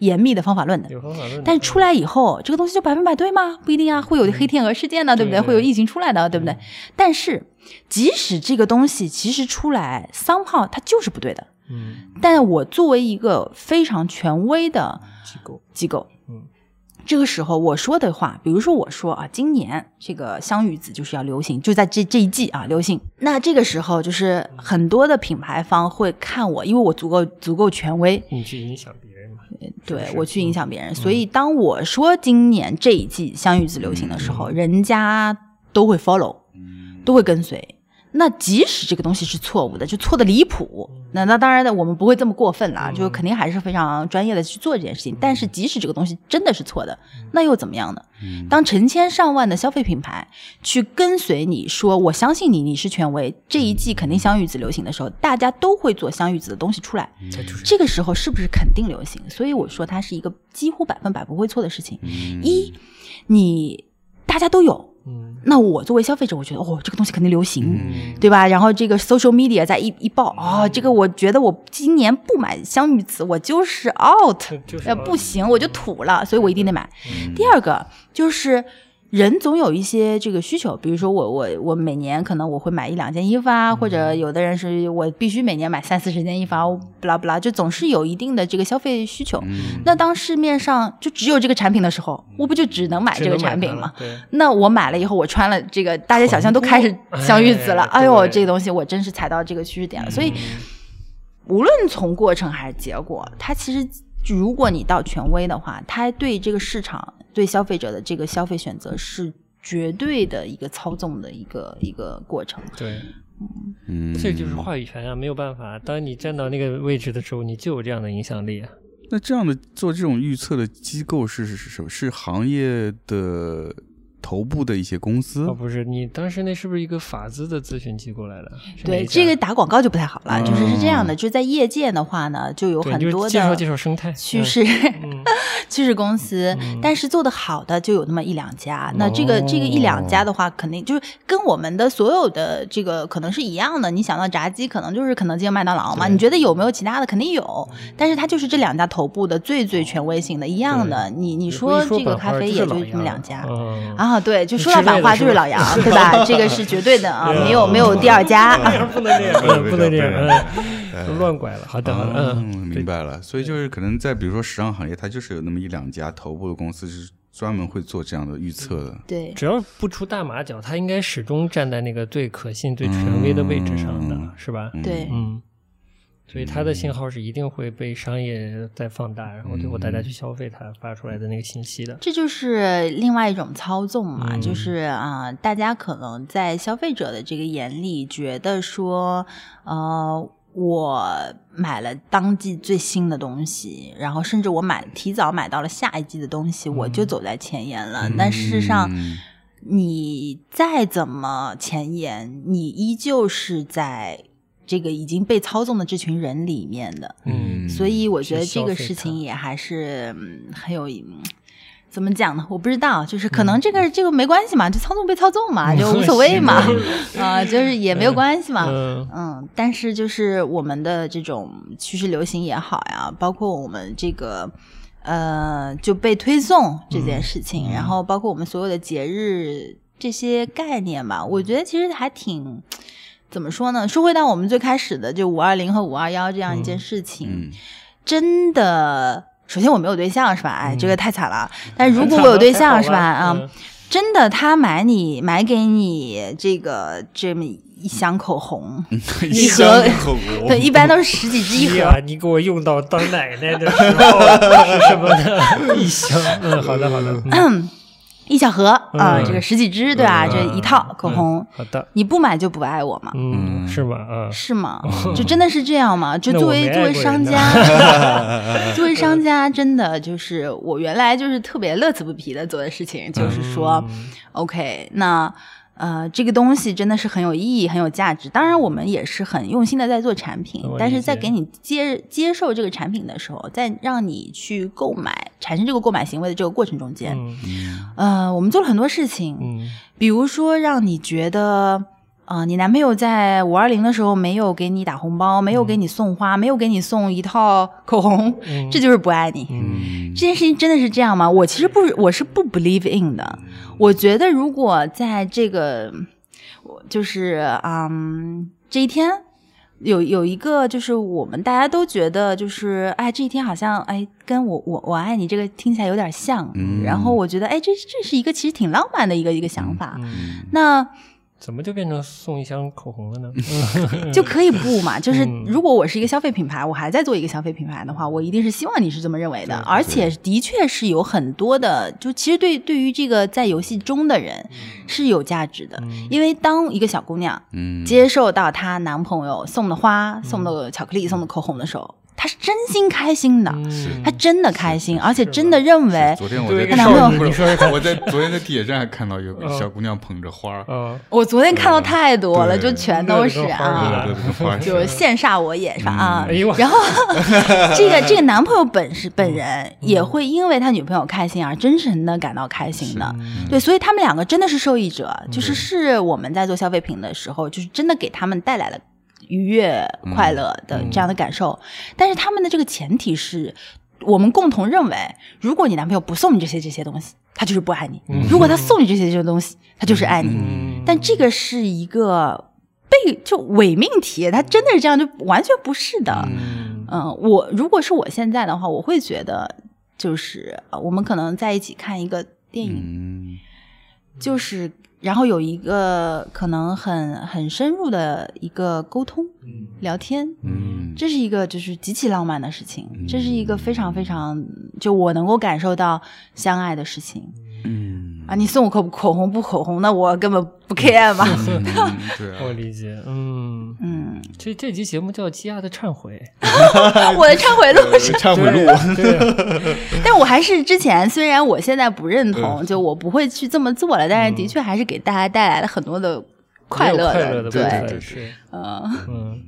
Speaker 3: 严密的方法论的，
Speaker 2: 有方法论。
Speaker 3: 但出来以后，这个东西就百分百对吗？不一定啊，会有黑天鹅事件的，对不对？会有疫情出来的，对不对？但是即使这个东西其实出来三号，它就是不对的，嗯。但我作为一个非常权威的
Speaker 2: 机构
Speaker 3: 机构。这个时候我说的话，比如说我说啊，今年这个香芋紫就是要流行，就在这这一季啊流行。那这个时候就是很多的品牌方会看我，因为我足够足够权威。
Speaker 2: 你去影响别人嘛？
Speaker 3: 对我去影响别人，所以当我说今年这一季香芋紫流行的时候，人家都会 follow，都会跟随。那即使这个东西是错误的，就错的离谱，那那当然的，我们不会这么过分了，就肯定还是非常专业的去做这件事情。但是即使这个东西真的是错的，那又怎么样呢？当成千上万的消费品牌去跟随你说，我相信你，你是权威，这一季肯定香芋子流行的时候，大家都会做香芋子的东西出来，这个时候是不是肯定流行？所以我说它是一个几乎百分百不会错的事情。一，你大家都有。那我作为消费者，我觉得哦，这个东西肯定流行，对吧？然后这个 social media 再一一爆啊，这个我觉得我今年不买香芋紫，我就是 out，呃，不行，我就土了，所以我一定得买。第二个就是。人总有一些这个需求，比如说我我我每年可能我会买一两件衣服啊，或者有的人是我必须每年买三四十件衣服啊，不拉不拉，就总是有一定的这个消费需求。那当市面上就只有这个产品的时候，我不就只能买这个产品吗？那我买了以后，我穿了这个，大街小巷都开始香芋子了。哎呦，这个东西我真是踩到这个趋势点了。所以，无论从过程还是结果，它其实如果你到权威的话，它对这个市场。对消费者的这个消费选择是绝对的一个操纵的一个一个过程。
Speaker 2: 对，
Speaker 1: 嗯，
Speaker 2: 这就是话语权啊，没有办法。当你站到那个位置的时候，你就有这样的影响力啊。
Speaker 1: 那这样的做这种预测的机构是是是什么？是行业的头部的一些公司
Speaker 2: 哦，？不是，你当时那是不是一个法资的咨询机构来的？
Speaker 3: 对这个打广告就不太好了，就是是这样的，
Speaker 1: 嗯
Speaker 3: 就是在业界的话呢，就有很多的
Speaker 2: 介绍介绍生态
Speaker 3: 趋势
Speaker 2: 嗯
Speaker 3: 趋势公司，
Speaker 2: 嗯
Speaker 3: 但是做的好的就有那么一两家。那这个这个一两家的话，肯定就是跟我们的所有的这个可能是一样的。你想到炸鸡，可能就是肯德基麦当劳嘛。你觉得有没有其他的？肯定有，但是它就是这两家头部的最最权威性的，一样的。你你
Speaker 2: 你
Speaker 3: 说这个咖啡也就是这么两家。
Speaker 2: 嗯
Speaker 3: 啊，对，就说到版话
Speaker 2: 类的是吧
Speaker 3: 就是老杨，对吧？这个是绝对的啊，没有没有第二家。
Speaker 2: 不能这样，嗯不能这样，
Speaker 1: 不
Speaker 2: 嗯，都乱拐了。好的，好的，
Speaker 1: 嗯，
Speaker 2: 嗯，
Speaker 1: 明白了。所以就是可能在比如说时尚行业，它就是有那么一两家头部的公司是专门会做这样的预测的。
Speaker 3: 对，
Speaker 2: 只要不出大马脚，他应该始终站在那个最可信、最权威的位置上的，
Speaker 1: 嗯
Speaker 2: 是吧？
Speaker 3: 对
Speaker 2: 嗯，所以它的信号是一定会被商业再放大，然后最后大家去消费它发出来的那个信息的。
Speaker 3: 这就是另外一种操纵嘛，
Speaker 2: 嗯。
Speaker 3: 就是啊、大家可能在消费者的这个眼里觉得说，呃，我买了当季最新的东西，然后甚至我买提早买到了下一季的东西，我就走在前沿了。但事实上，
Speaker 1: 嗯。
Speaker 3: 你再怎么前沿，你依旧是在这个已经被操纵的这群人里面的。
Speaker 2: 嗯
Speaker 3: 所以我觉得这个事情也还是嗯很有。嗯怎么讲呢？我不知道，就是可
Speaker 2: 嗯
Speaker 3: 能这个、这个没关系嘛，就操纵被操纵嘛，就无所谓嘛，啊、就是也没有关系嘛。
Speaker 2: 嗯
Speaker 3: 嗯，但是就是我们的这种趋势流行也好呀，包括我们这个呃就被推送这件事情，然后包括我们所有的节日这些概念吧，我觉得其实还挺怎么说呢？说回到我们最开始的就五二零和五二幺这样一件事情，
Speaker 1: 嗯
Speaker 3: 真的。首先我没有对象是吧？哎，
Speaker 2: 嗯
Speaker 3: 这个太惨了。但如果我有对象是吧？啊，
Speaker 2: 嗯
Speaker 3: 真的，他买你买给你这个这么一箱口红，一盒
Speaker 1: 口红
Speaker 3: 对，一般都是十几支一盒。
Speaker 2: 你给我用到当奶奶的时候是什么的？一箱，嗯，好的，好的，嗯
Speaker 3: 一小盒啊、
Speaker 2: 嗯
Speaker 3: 这个十几支对吧？
Speaker 2: 嗯
Speaker 3: 这一套口红，
Speaker 2: 好的，
Speaker 3: 你不买就不爱我嘛？
Speaker 2: 嗯，是吗？啊，
Speaker 3: 是吗？就真的是这样吗？就作为作为商家，作为商家，真的就是我原来就是特别乐此不疲的做的事情，就是说、o k 那呃，这个东西真的是很有意义、很有价值。当然，我们也是很用心的在做产品，但是在给你接接受这个产品的时候，在让你去购买、产生这个购买行为的这个过程中间，
Speaker 2: 嗯。
Speaker 3: 呃，我们做了很多事情，
Speaker 2: 嗯。
Speaker 3: 比如说让你觉得，呃，你男朋友在五二零的时候没有给你打红包，没有给你送花，没有给你送一套口红，
Speaker 2: 嗯
Speaker 3: 这就是不爱你。
Speaker 2: 嗯
Speaker 3: 这件事情真的是这样吗？我其实不，我是不 believe in 的。我觉得如果在这个，我就是嗯，这一天有有一个，就是我们大家都觉得，就是哎，这一天好像哎，跟我我我爱你这个听起来有点像。
Speaker 1: 嗯
Speaker 3: 然后我觉得哎，这这是一个其实挺浪漫的一个一个想法。
Speaker 2: 嗯，
Speaker 3: 那
Speaker 2: 怎么就变成送一箱口红了呢？
Speaker 3: 就可以不嘛？就是
Speaker 2: 嗯
Speaker 3: 如果我是一个消费品牌，我还在做一个消费品牌的话，我一定是希望你是这么认为的。而且的确是有很多的，就其实对对于这个在游戏中的人是有价值的，因为当一个小姑娘
Speaker 1: 嗯
Speaker 3: 接受到她男朋友送的花、送的巧克力、送的口红的时候，她是真心开心的，
Speaker 2: 嗯。
Speaker 3: 她真的开心，而且真的认为
Speaker 1: 昨天我在
Speaker 2: 对一个
Speaker 3: 少女
Speaker 1: 不是
Speaker 2: 你说说看
Speaker 1: 我在昨天在地铁站还看到有小姑娘捧着花儿，
Speaker 2: 啊，
Speaker 3: 我昨天看到太多了，就全都是啊
Speaker 2: 似。的
Speaker 1: 对对对
Speaker 3: 就羡煞我也是吧啊然后 这个这个男朋友本是本人也会因为他女朋友开心而真诚的感到开心的，对，所以他们两个真的是受益者，就是是我们在做消费品的时候，就是真的给他们带来了愉悦、快乐的这样的感受，但是他们的这个前提是。我们共同认为，如果你男朋友不送你这些这些东西，他就是不爱你；如果他送你这些这些东西，他就是爱你。
Speaker 2: 嗯
Speaker 3: 但这个是一个被就伪命题，他真的是这样，就完全不是的。
Speaker 2: 嗯
Speaker 3: 嗯，我如果是我现在的话，我会觉得就是呃我们可能在一起看一个电影，
Speaker 1: 嗯
Speaker 3: 就是然后有一个可能很很深入的一个沟通、聊天，
Speaker 1: 嗯。
Speaker 3: 这是一个就是极其浪漫的事情，这是一个非常非常就我能够感受到相爱的事情。
Speaker 1: 嗯。
Speaker 3: 啊，你送我口口红不口红，那我根本不 care 嘛。
Speaker 1: 嗯 对啊，
Speaker 2: 我理解，嗯，
Speaker 3: 嗯，
Speaker 2: 这这集节目叫《积压的忏悔。
Speaker 3: 我的忏悔录是，
Speaker 1: 忏悔录，
Speaker 2: 对啊，
Speaker 3: 但我还是之前，虽然我现在不认
Speaker 2: 嗯
Speaker 3: 同，就我不会去这么做了，但是的确还是给大家带来了很多的快乐
Speaker 2: 的
Speaker 3: 对，
Speaker 2: 分
Speaker 1: 对
Speaker 2: 是，
Speaker 3: 嗯。
Speaker 2: 嗯，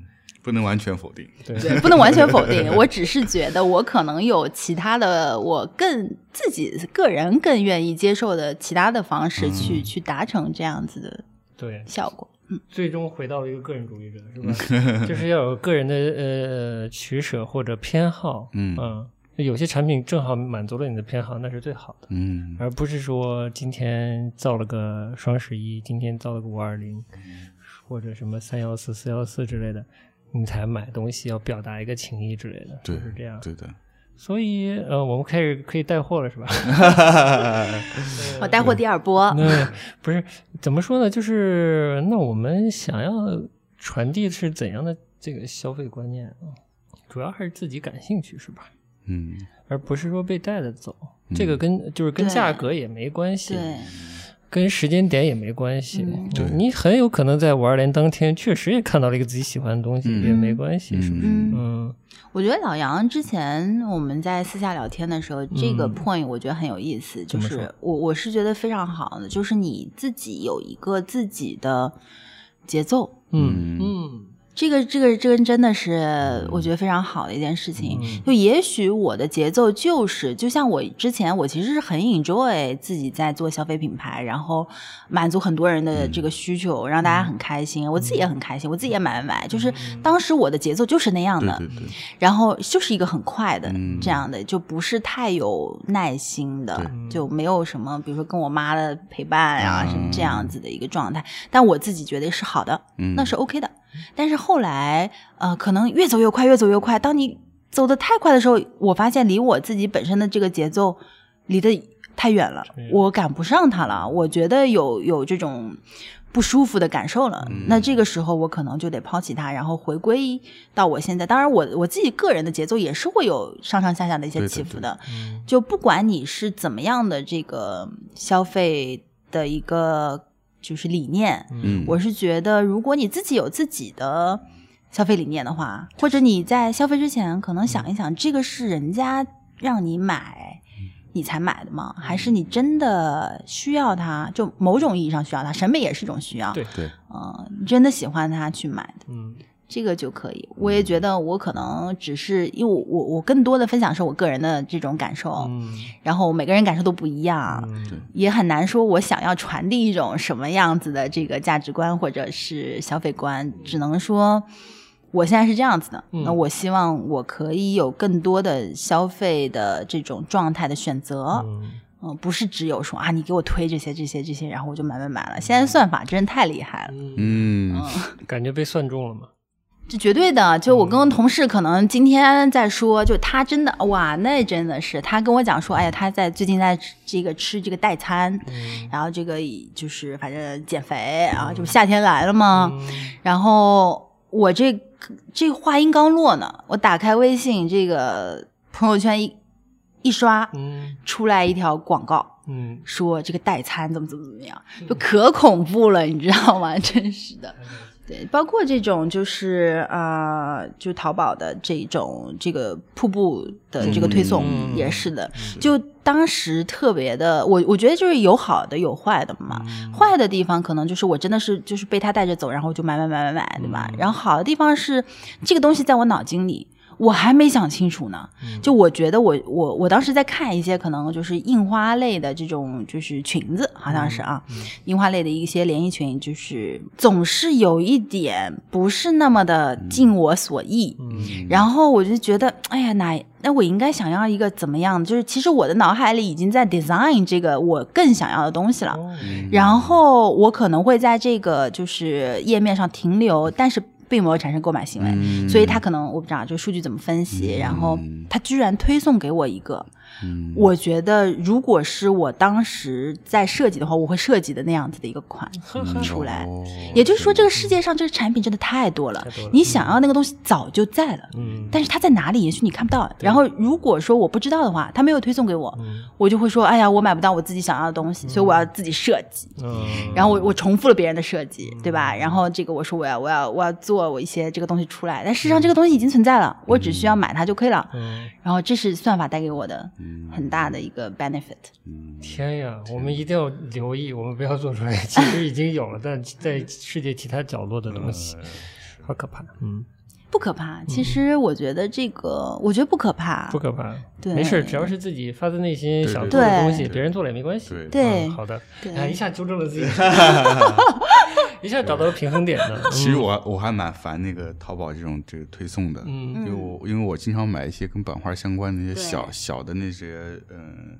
Speaker 1: 不能完全否定。
Speaker 2: 对，
Speaker 3: 对，不能完全否定。我只是觉得我可能有其他的，我更自己个人更愿意接受的其他的方式去、去达成这样子的
Speaker 2: 对，
Speaker 3: 效果。
Speaker 2: 最终回到了一个个人主义者，是吧？就是要有个人的呃取舍或者偏好，
Speaker 1: 嗯。
Speaker 2: 有些产品正好满足了你的偏好，那是最好的，
Speaker 1: 嗯。
Speaker 2: 而不是说今天造了个双十一，今天造了个五二零，或者什么三幺四、四幺四之类的，你才买东西，要表达一个情谊之类的，
Speaker 1: 对
Speaker 2: 就是这样。
Speaker 1: 对的。
Speaker 2: 所以呃，我们开始可以带货了，是吧？
Speaker 3: 我带货第二波，
Speaker 2: 那不是怎么说呢？就是那我们想要传递是怎样的这个消费观念啊？主要还是自己感兴趣，是吧？
Speaker 1: 嗯
Speaker 2: 而不是说被带着走。这个跟就是跟价格也没关系，
Speaker 3: 对，
Speaker 2: 跟时间点也没关系。
Speaker 3: 嗯。
Speaker 1: 对。
Speaker 2: 你很有可能在五二零当天确实也看到了一个自己喜欢的东西，
Speaker 1: 嗯。
Speaker 2: 也没关系，是不是？
Speaker 3: 嗯。
Speaker 2: 嗯。
Speaker 3: 我觉得老杨之前我们在私下聊天的时候，这个
Speaker 2: 嗯。
Speaker 3: point 我觉得很有意思，就是我我是觉得非常好的，就是你自己有一个自己的节奏。
Speaker 2: 嗯。嗯
Speaker 3: 这个这个这个真的是我觉得非常好的一件事情。
Speaker 2: 嗯
Speaker 3: 就也许我的节奏就是，就像我之前，我其实是很 enjoy 自己在做消费品牌，然后满足很多人的这个需求，让大家很开心，我自己也很开心，我自己也买买买。就是当时我的节奏就是那样的，
Speaker 1: 对对对，
Speaker 3: 然后就是一个很快的、
Speaker 1: 嗯
Speaker 3: 这样的，就不是太有耐心的，就没有什么，比如说跟我妈的陪伴啊，
Speaker 1: 什
Speaker 3: 么这样子的一个状态。但我自己觉得是好的，
Speaker 1: 嗯
Speaker 3: 那是 OK 的。但是后来，呃，可能越走越快，越走越快。当你走得太快的时候，我发现离我自己本身的这个节奏离得太远了，我赶不上它了。我觉得有有这种不舒服的感受了。那这个时候，我可能就得抛弃它，然后回归到我现在。当然我，我自己个人的节奏也是会有上上下下的一些起伏的。
Speaker 2: 嗯
Speaker 3: 就不管你是怎么样的这个消费的一个就是理念，
Speaker 1: 嗯，
Speaker 3: 我是觉得，如果你自己有自己的消费理念的话，或者你在消费之前可能想一想，这个是人家让你买，你才买的吗？还是你真的需要它？就某种意义上需要它，审美也是一种需要。
Speaker 2: 对
Speaker 1: 对，
Speaker 3: 嗯、你真的喜欢它去买的。
Speaker 2: 嗯
Speaker 3: 这个就可以，我也觉得我可能只是因为我我我更多的分享是我个人的这种感受，
Speaker 2: 嗯
Speaker 3: 然后每个人感受都不一样，
Speaker 2: 嗯
Speaker 3: 也很难说我想要传递一种什么样子的这个价值观或者是消费观，只能说我现在是这样子的。
Speaker 2: 嗯
Speaker 3: 那我希望我可以有更多的消费的这种状态的选择，
Speaker 2: 嗯
Speaker 3: 嗯、不是只有说啊你给我推这些这些这些，然后我就买买买了。现在算法真的太厉害了。
Speaker 2: 嗯，
Speaker 1: 嗯
Speaker 2: 感觉被算中了嘛？
Speaker 3: 这绝对的，就我跟同事可能今天在说，就他真的哇，那真的是他跟我讲说，哎呀，他在最近在这个吃这个代餐，
Speaker 2: 嗯
Speaker 3: 然后这个就是反正减肥啊，这不夏天来了嘛？
Speaker 2: 嗯
Speaker 3: 然后我这这话音刚落呢，我打开微信这个朋友圈一一刷，
Speaker 2: 嗯
Speaker 3: 出来一条广告，
Speaker 2: 嗯
Speaker 3: 说这个代餐怎么怎么怎么样，就可恐怖了，你知道吗？真是的。对，包括这种就是啊、呃就淘宝的这种这个瀑布的这个推送、
Speaker 2: 嗯
Speaker 3: 也是的，就当时特别的，我我觉得就是有好的有坏的嘛。坏的地方可能就是我真的是就是被他带着走，然后就买买买买买，对吧？然后好的地方是这个东西在我脑筋里。我还没想清楚呢，就我觉得我我我当时在看一些可能就是印花类的这种就是裙子，好像是啊，印花类的一些连衣裙，就是总是有一点不是那么的尽我所意，
Speaker 2: 嗯。
Speaker 3: 然后我就觉得，哎呀，那那我应该想要一个怎么样的？就是其实我的脑海里已经在 design 这个我更想要的东西了，
Speaker 2: 哦。
Speaker 3: 然后我可能会在这个就是页面上停留，但是并没有产生购买行为，
Speaker 1: 嗯
Speaker 3: 所以他可能我不知道，就数据怎么分析，然后他居然推送给我一个，
Speaker 1: 嗯，
Speaker 3: 我觉得如果是我当时在设计的话，我会设计的那样子的一个款
Speaker 1: 嗯
Speaker 3: 出来。
Speaker 1: 哦
Speaker 3: 也就是说，这个世界上这个产品真的太多了
Speaker 2: 多了，
Speaker 3: 你想要那个东西早就在了。
Speaker 2: 嗯，
Speaker 3: 但是它在哪里？也许你看不到。然后如果说我不知道的话，他没有推送给我，
Speaker 2: 嗯
Speaker 3: 我就会说：“哎呀，我买不到我自己想要的东西，所以我要自己设计。”
Speaker 2: 嗯，
Speaker 3: 然后我我重复了别人的设计，对吧？然后这个我说我要我要我要做我一些这个东西出来，但事实上这个东西已经存在了，我只需要买它就可以了。
Speaker 2: 嗯，
Speaker 3: 然后这是算法带给我的
Speaker 1: 嗯
Speaker 3: 很大的一个 benefit。
Speaker 2: 天呀，我们一定要留意，我们不要做出来，其实已经有了，但在世界其他角落的东西，好可怕。嗯，
Speaker 3: 不可怕，其实我觉得这个，我觉得不可怕。
Speaker 2: 不可怕，
Speaker 3: 对。
Speaker 2: 没事，只要是自己发自内心想做的东西，别人做了也没关系。
Speaker 1: 对。
Speaker 3: 对。
Speaker 2: 嗯好的，
Speaker 3: 对。
Speaker 2: 哎，一下纠正了自己，一下找到了平衡点呢。
Speaker 1: 其实我我还蛮烦那个淘宝这种这个推送的，
Speaker 2: 嗯。
Speaker 1: 因为我因为我经常买一些跟版画相关的一些小小的那些嗯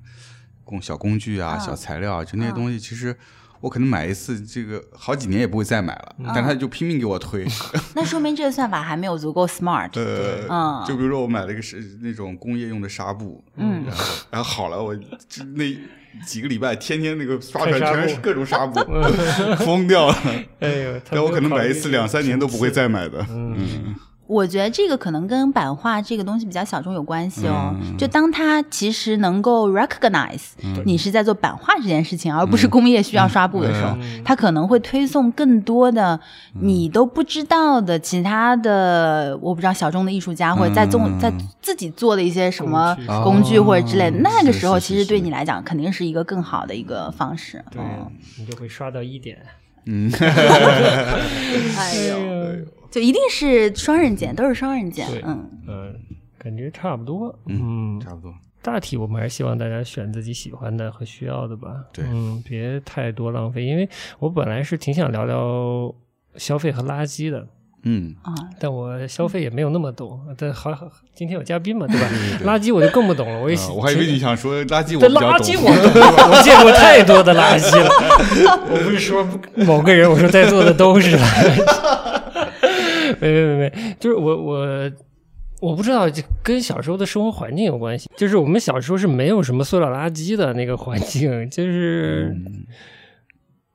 Speaker 1: 工小工具啊、
Speaker 3: 嗯
Speaker 1: 小材料啊，就那些东西，其实我可能买一次，这个好几年也不会再买了，
Speaker 3: 嗯
Speaker 1: 但他就拼命给我推。
Speaker 3: 那说明这个算法还没有足够 smart。
Speaker 1: 呃，
Speaker 3: 嗯
Speaker 1: 就比如说我买了一个是那种工业用的纱布，
Speaker 3: 嗯
Speaker 1: 然后然后好了，我那几个礼拜天天那个刷出来全是各种纱布，疯掉了。
Speaker 2: 哎呦，他
Speaker 1: 但我可能买一次两三年都不会再买的。
Speaker 2: 嗯
Speaker 3: 我觉得这个可能跟版画这个东西比较小众有关系哦。
Speaker 1: 嗯
Speaker 3: 就当它其实能够 recognize 你是在做版画这件事情，而不是工业需要刷布的时候，
Speaker 2: 嗯
Speaker 3: 它可能会推送更多的你都不知道的其他的，我不知道小众的艺术家或者在做
Speaker 1: 嗯
Speaker 3: 在自己做的一些什么
Speaker 2: 工具
Speaker 3: 或者之类的。
Speaker 1: 哦
Speaker 3: 那个时候，其实对你来讲肯定是一个更好的一个方式。
Speaker 2: 对
Speaker 3: 嗯，
Speaker 2: 你就会刷到一点。
Speaker 1: 嗯，
Speaker 3: 哎呦，就一定是双刃剑，都是双刃剑
Speaker 2: 对。
Speaker 3: 嗯，
Speaker 2: 嗯，感觉差不多。
Speaker 1: 嗯
Speaker 2: 嗯，
Speaker 1: 差不多。
Speaker 2: 大体我们还是希望大家选自己喜欢的和需要的吧。
Speaker 1: 对
Speaker 2: 嗯，别太多浪费，因为我本来是挺想聊聊消费和垃圾的。
Speaker 1: 嗯，
Speaker 3: 啊，
Speaker 2: 但我消费也没有那么多，但好，好今天有嘉宾嘛，对吧？垃圾我就更不懂了，我也
Speaker 1: 啊我还以为你想说垃圾，我
Speaker 2: 垃圾
Speaker 1: 懂。
Speaker 2: 我懂，我见过太多的垃圾了。我不是说某个人，我说在座的都是垃圾。没没没没，就是我我我不知道，这跟小时候的生活环境有关系。就是我们小时候是没有什么塑料垃圾的那个环境，就是。
Speaker 1: 嗯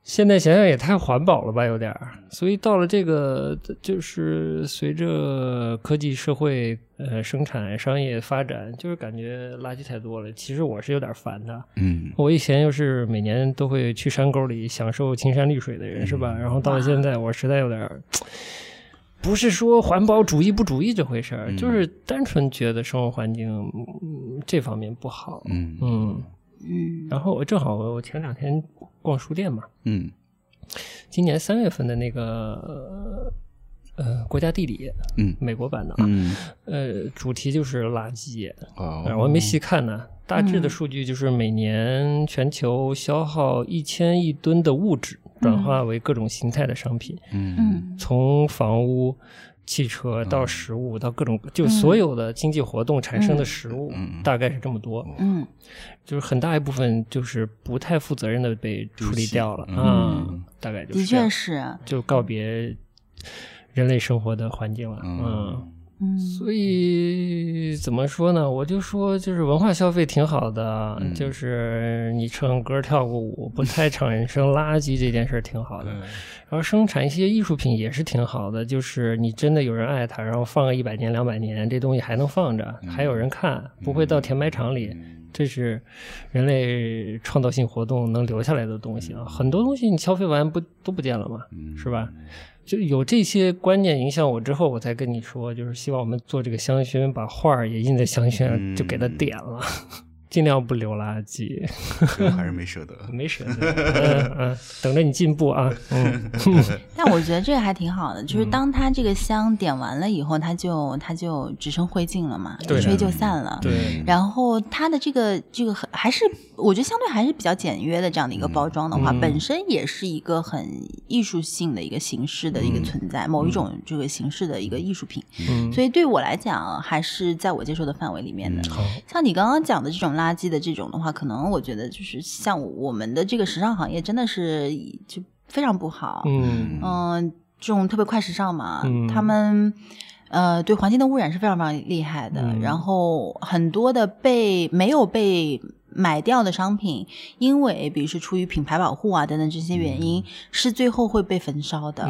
Speaker 2: 现在想想也太环保了吧，有点儿。所以到了这个，就是随着科技社会呃生产商业发展，就是感觉垃圾太多了。其实我是有点烦的。
Speaker 1: 嗯
Speaker 2: 我以前又是每年都会去山沟里享受青山绿水的人，是吧？然后到了现在，我实在有点儿。不是说环保主义不主义这回事儿，
Speaker 1: 嗯
Speaker 2: 就是单纯觉得生活环境、嗯这方面不好。
Speaker 1: 嗯
Speaker 2: 嗯，
Speaker 3: 嗯。
Speaker 2: 然后我正好我前两天逛书店嘛，
Speaker 1: 嗯。
Speaker 2: 今年三月份的那个呃呃国家地理，
Speaker 1: 嗯
Speaker 2: 美国版的啊，
Speaker 1: 嗯。
Speaker 2: 呃，主题就是垃圾，
Speaker 1: 哦。
Speaker 2: 我还没细看呢。大致的数据就是每年全球消耗一千亿吨的物质，转化为各种形态的商品，
Speaker 1: 嗯。
Speaker 3: 嗯。
Speaker 2: 从房屋、汽车到食物到各种，就所有的经济活动产生的食物，
Speaker 1: 嗯
Speaker 2: 大概是这么多。
Speaker 3: 嗯。
Speaker 2: 就是很大一部分就是不太负责任的被处理掉了。啊、
Speaker 1: 嗯
Speaker 2: 大概就是
Speaker 3: 的确是，
Speaker 2: 就告别人类生活的环境了。嗯，所以怎么说呢？我就说，就是文化消费挺好的，
Speaker 1: 嗯
Speaker 2: 就是你唱歌跳个舞，不太产生垃圾这件事儿挺好的。然后生产一些艺术品也是挺好的，就是你真的有人爱它，然后放个一百年两百年，这东西还能放着，还有人看，不会到填埋场里。这是人类创造性活动能留下来的东西啊！很多东西你消费完不都不见了吗？是吧？就有这些观念影响我之后，我才跟你说，就是希望我们做这个香薰，把画儿也印在香薰上，就给它点了，尽量不留垃圾，
Speaker 1: 这个还是没舍得。
Speaker 2: 没舍得，嗯嗯，等着你进步啊，嗯，
Speaker 3: 但我觉得这个还挺好的，就是当它这个香点完了以后，它就它就只剩灰烬了嘛，
Speaker 2: 对。
Speaker 3: 一吹就散了。
Speaker 2: 对，
Speaker 3: 然后它的这个这个很还是我觉得相对还是比较简约的这样的一个包装的话，
Speaker 2: 嗯。
Speaker 3: 本身也是一个很艺术性的一个形式的一个存在，某一种这个形式的一个艺术品。
Speaker 2: 嗯，
Speaker 3: 所以对我来讲，还是在我接受的范围里面的。像你刚刚讲的这种垃圾的这种的话，可能我觉得就是像我们的这个时尚行业真的是就非常不好。
Speaker 2: 嗯
Speaker 3: 嗯，这种特别快时尚嘛，
Speaker 2: 嗯
Speaker 3: 他们呃，对环境的污染是非常非常厉害的。
Speaker 2: 嗯
Speaker 3: 然后很多的被没有被买掉的商品，因为比如说出于品牌保护啊等等这些原因，是最后会被焚烧的。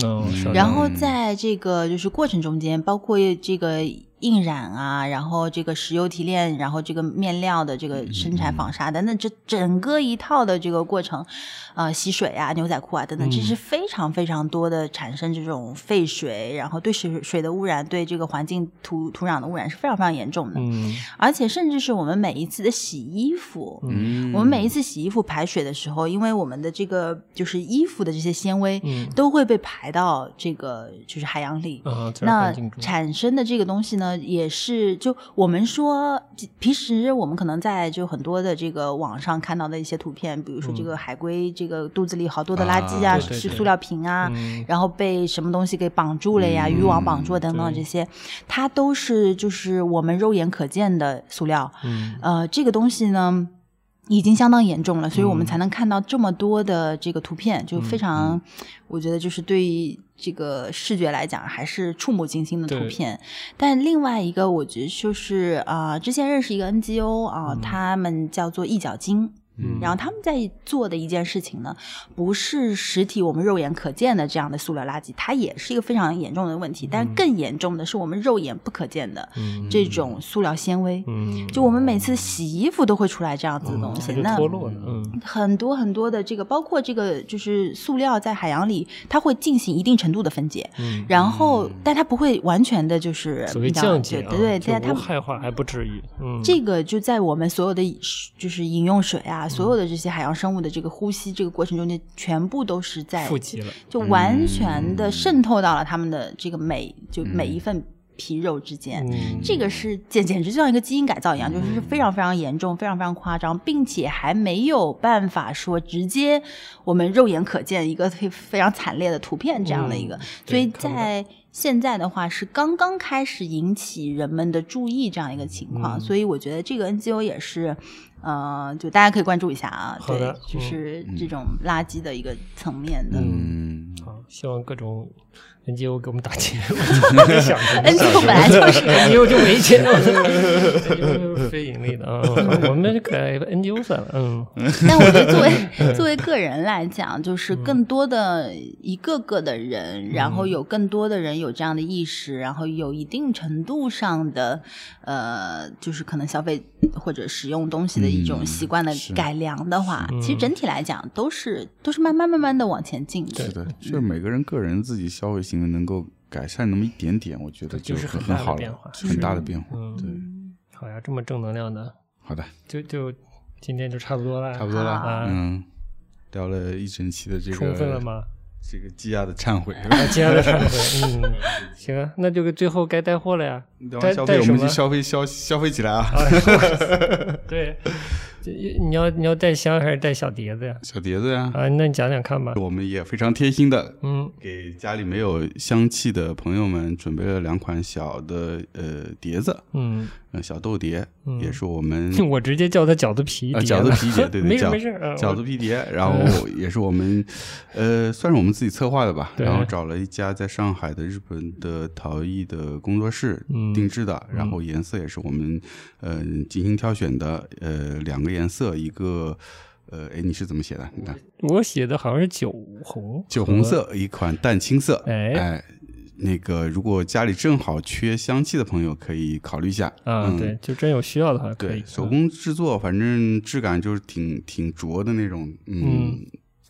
Speaker 3: 然后在这个就是过程中间，包括这个印染啊，然后这个石油提炼，然后这个面料的这个生产纺纱的，那，这整个一套的这个过程，呃，洗水啊、牛仔裤啊等等，这是非常非常多的产生这种废水，然后对水水的污染，对这个环境土土壤的污染是非常非常严重的。
Speaker 2: 嗯
Speaker 3: 而且甚至是我们每一次的洗衣服，
Speaker 1: 嗯
Speaker 3: 我们每一次洗衣服排水的时候，因为我们的这个就是衣服的这些纤维，
Speaker 2: 嗯
Speaker 3: 都会被排到这个就是海洋里。那产生的这个东西呢，也是就我们说，平时我们可能在就很多的这个网上看到的一些图片，比如说这个海龟这个肚子里好多的垃圾啊，是塑料瓶啊，
Speaker 2: 嗯
Speaker 3: 然后被什么东西给绑住了呀，
Speaker 1: 嗯
Speaker 3: 渔网绑住等等这些，它都是就是我们肉眼可见的塑料。
Speaker 2: 嗯
Speaker 3: 呃，这个东西呢。已经相当严重了，所以我们
Speaker 2: 嗯
Speaker 3: 才能看到这么多的这个图片，就非
Speaker 2: 嗯
Speaker 3: 常，我觉得就是对于这个视觉来讲还是触目惊心的图片。但另外一个，我觉得就是啊、之前认识一个 NGO 啊、
Speaker 2: 嗯
Speaker 3: 他们叫做一角鲸。
Speaker 2: 嗯。
Speaker 3: 然后他们在做的一件事情呢，不是实体我们肉眼可见的这样的塑料垃圾，它也是一个非常严重的问题。但更严重的是我们肉眼不可见的
Speaker 2: 嗯。
Speaker 3: 这种塑料纤维。
Speaker 2: 嗯，
Speaker 3: 就我们每次洗衣服都会出来这样子的东西，
Speaker 2: 脱落了，嗯。
Speaker 3: 很多很多的这个，包括这个就是塑料在海洋里，它会进行一定程度的分解，
Speaker 2: 嗯，
Speaker 3: 然后但它不会完全的就是
Speaker 2: 所谓降解啊，
Speaker 3: 对对对，它
Speaker 2: 无害化还不至于，嗯，
Speaker 3: 这个就在我们所有的就是饮用水啊，所有的这些海洋生物的这个呼吸这个过程中间，全部都是在
Speaker 2: 富集了，
Speaker 3: 就完全的渗透到了他们的这个每就每一份皮肉之间。
Speaker 2: 嗯，
Speaker 3: 这个是简简直就像一个基因改造一样，就是非常非常严重、非常非常夸张，并且还没有办法说直接我们肉眼可见一个非非常惨烈的图片这样的一个，
Speaker 2: 嗯
Speaker 3: 所以在现在的话是刚刚开始引起人们的注意这样一个情况，
Speaker 2: 嗯。
Speaker 3: 所以我觉得这个 NGO 也是，呃，就大家可以关注一下啊，对
Speaker 2: 好的，
Speaker 3: 就是这种垃圾的一个层面的。
Speaker 1: 嗯，
Speaker 2: 好，希望各种 NGO 给我们打钱，
Speaker 3: NGO 本来就是
Speaker 2: NGO 就没钱 非盈利的啊，我们改 NGO 算了，嗯。
Speaker 3: 但我觉得作为作为个人来讲，就是更多的一个个的人，然后有更多的人有这样的意识，然后有一定程度上的呃，就是可能消费或者使用东西的一种
Speaker 1: 嗯
Speaker 3: 习惯的改良的话，
Speaker 2: 嗯
Speaker 3: 其实整体来讲都是都是慢慢慢慢的往前进的。
Speaker 1: 是的，就是每个人个人自己消费行为能够改善那么一点点，我觉得
Speaker 2: 就是
Speaker 1: 很好了
Speaker 2: 变化，
Speaker 1: 是很大的变化。
Speaker 2: 嗯
Speaker 1: 对，
Speaker 2: 好呀，这么正能量的，
Speaker 1: 好的，
Speaker 2: 就就今天就差不多了，
Speaker 1: 差不多了
Speaker 2: 啊，
Speaker 1: 嗯，聊了一整期的这个
Speaker 2: 充分了吗？
Speaker 1: 这个积压的忏悔，
Speaker 2: 啊，接下来忏悔，嗯，行啊，那就最后该带货了呀。
Speaker 1: 聊
Speaker 2: 带
Speaker 1: 完消费我们就
Speaker 2: 带什么？
Speaker 1: 消费消消费起来啊！
Speaker 2: 对，这你要你要带香还是带小碟子呀？
Speaker 1: 小碟子呀，
Speaker 2: 啊，那你讲讲看吧。
Speaker 1: 我们也非常贴心的
Speaker 2: 嗯。
Speaker 1: 给家里没有香气的朋友们准备了两款小的呃碟子，
Speaker 2: 嗯，
Speaker 1: 呃小豆碟，
Speaker 2: 嗯。
Speaker 1: 也是我们
Speaker 2: 我直接叫它饺子皮
Speaker 1: 啊
Speaker 2: 碟了
Speaker 1: 饺子皮碟，对对，
Speaker 2: 没事
Speaker 1: 饺
Speaker 2: 没事啊
Speaker 1: 饺子皮碟，然后也是我们呃算是我们自己策划的吧，然后找了一家在上海的日本的陶艺的工作室
Speaker 2: 嗯。
Speaker 1: 定制的，然后颜色也是我们呃精心挑选的，呃两个颜色，一个呃哎你是怎么写的？你看。
Speaker 2: 我写的好像是酒红，
Speaker 1: 酒红，色，一款淡青色，
Speaker 2: 哎。
Speaker 1: 哎。那个，如果家里正好缺香气的朋友，可以考虑一下。
Speaker 2: 啊，
Speaker 1: 嗯。
Speaker 2: 对，就真有需要的话可以。
Speaker 1: 对，手工制作，反正质感就是挺挺拙的那种，嗯，
Speaker 2: 嗯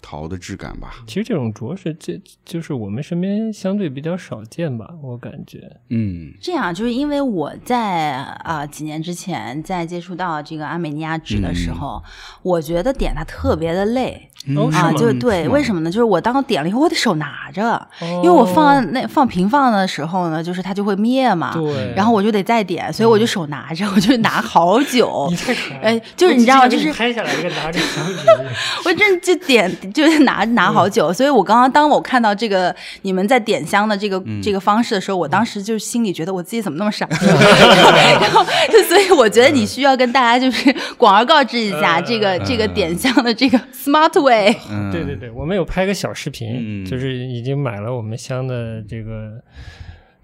Speaker 1: 陶的质感吧。
Speaker 2: 其实这种镯是这就是我们身边相对比较少见吧，我感觉。
Speaker 1: 嗯
Speaker 3: 这样就是因为我在啊、几年之前在接触到这个阿美尼亚纸的时候，我觉得点它特别的累啊，就对，为什么呢？就是我当点了以后，我得手拿着，
Speaker 2: 哦
Speaker 3: 因为我放那放平放的时候呢，就是它就会灭嘛，
Speaker 2: 对，
Speaker 3: 然后我就得再点，所以我就手拿着，我就拿好久
Speaker 2: 你。太可爱，
Speaker 3: 哎就是你知道
Speaker 2: 我直接
Speaker 3: 就是
Speaker 2: 拍下来一个拿着小纸，
Speaker 3: 我真就点就是拿拿好久，所以我刚刚当我看到这个你们在点香的这个、这个方式的时候，我当时就心里觉得我自己怎么那么傻，然 后就所以我觉得你需要跟大家就是 广而告之一下这个这个点香的这个 smart way。
Speaker 1: 嗯，
Speaker 2: 对对对，我们有拍个小视频，
Speaker 1: 嗯。
Speaker 2: 就是已经买了我们香的这个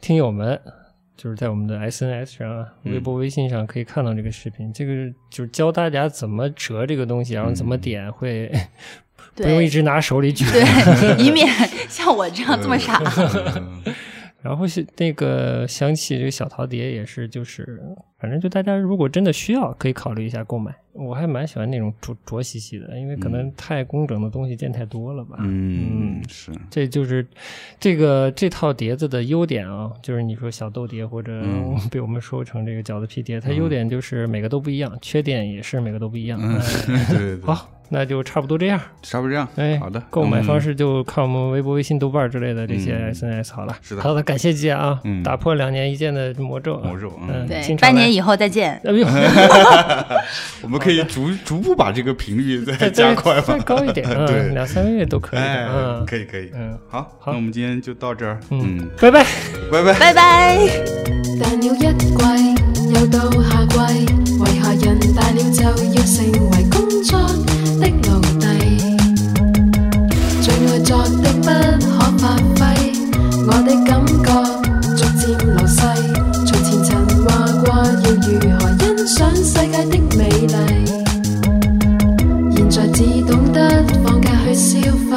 Speaker 2: 听友们，就是在我们的 SNS 上啊、微博、微信上可以看到这个视频。这个就是教大家怎么折这个东西，然后怎么点，会不用一直拿手里举。
Speaker 3: 对，以免像我这样这么傻。
Speaker 1: 嗯
Speaker 2: 然后是那个想起这个小陶碟也是，就是反正就大家如果真的需要，可以考虑一下购买。我还蛮喜欢那种浊浊兮兮的，因为可能太工整的东西见太多了吧。
Speaker 1: 嗯，是，
Speaker 2: 这就是这个这套碟子的优点啊，就是你说小豆碟或者
Speaker 1: 嗯
Speaker 2: 被我们说成这个饺子皮碟，它优点就是每个都不一样，缺点也是每个都不一样。
Speaker 1: 对对对，
Speaker 2: 好，那就差不多这样。
Speaker 1: 差不多这样。
Speaker 2: 哎，
Speaker 1: 好的，
Speaker 2: 购买方
Speaker 1: 式
Speaker 2: 式就看我们微博、微信、豆瓣之类的这些
Speaker 1: 嗯
Speaker 2: SNS 好了。
Speaker 1: 是的
Speaker 2: 好的，感谢姐啊，
Speaker 1: 嗯
Speaker 2: 打破两年一见的魔咒啊。
Speaker 1: 魔咒嗯
Speaker 2: 嗯，
Speaker 3: 对半年以后再见。
Speaker 2: 哎呦，
Speaker 1: 我们可以逐逐步把这个频率再
Speaker 2: 再
Speaker 1: 加快
Speaker 2: 再。高一点，嗯，
Speaker 1: 对
Speaker 2: 两三个月都可以嗯，
Speaker 1: 可以可以。
Speaker 2: 嗯，
Speaker 1: 好，
Speaker 2: 好
Speaker 1: 那我们今天就到这儿。
Speaker 2: 嗯
Speaker 1: 嗯，
Speaker 2: 拜拜。
Speaker 1: 拜拜。
Speaker 3: 拜拜。
Speaker 4: 但了一季，又到夏季，為何人大了就要成為不可发挥，我的感觉逐渐流逝。从前曾话过要如何欣赏世界的美丽，现在只懂得放假去消費。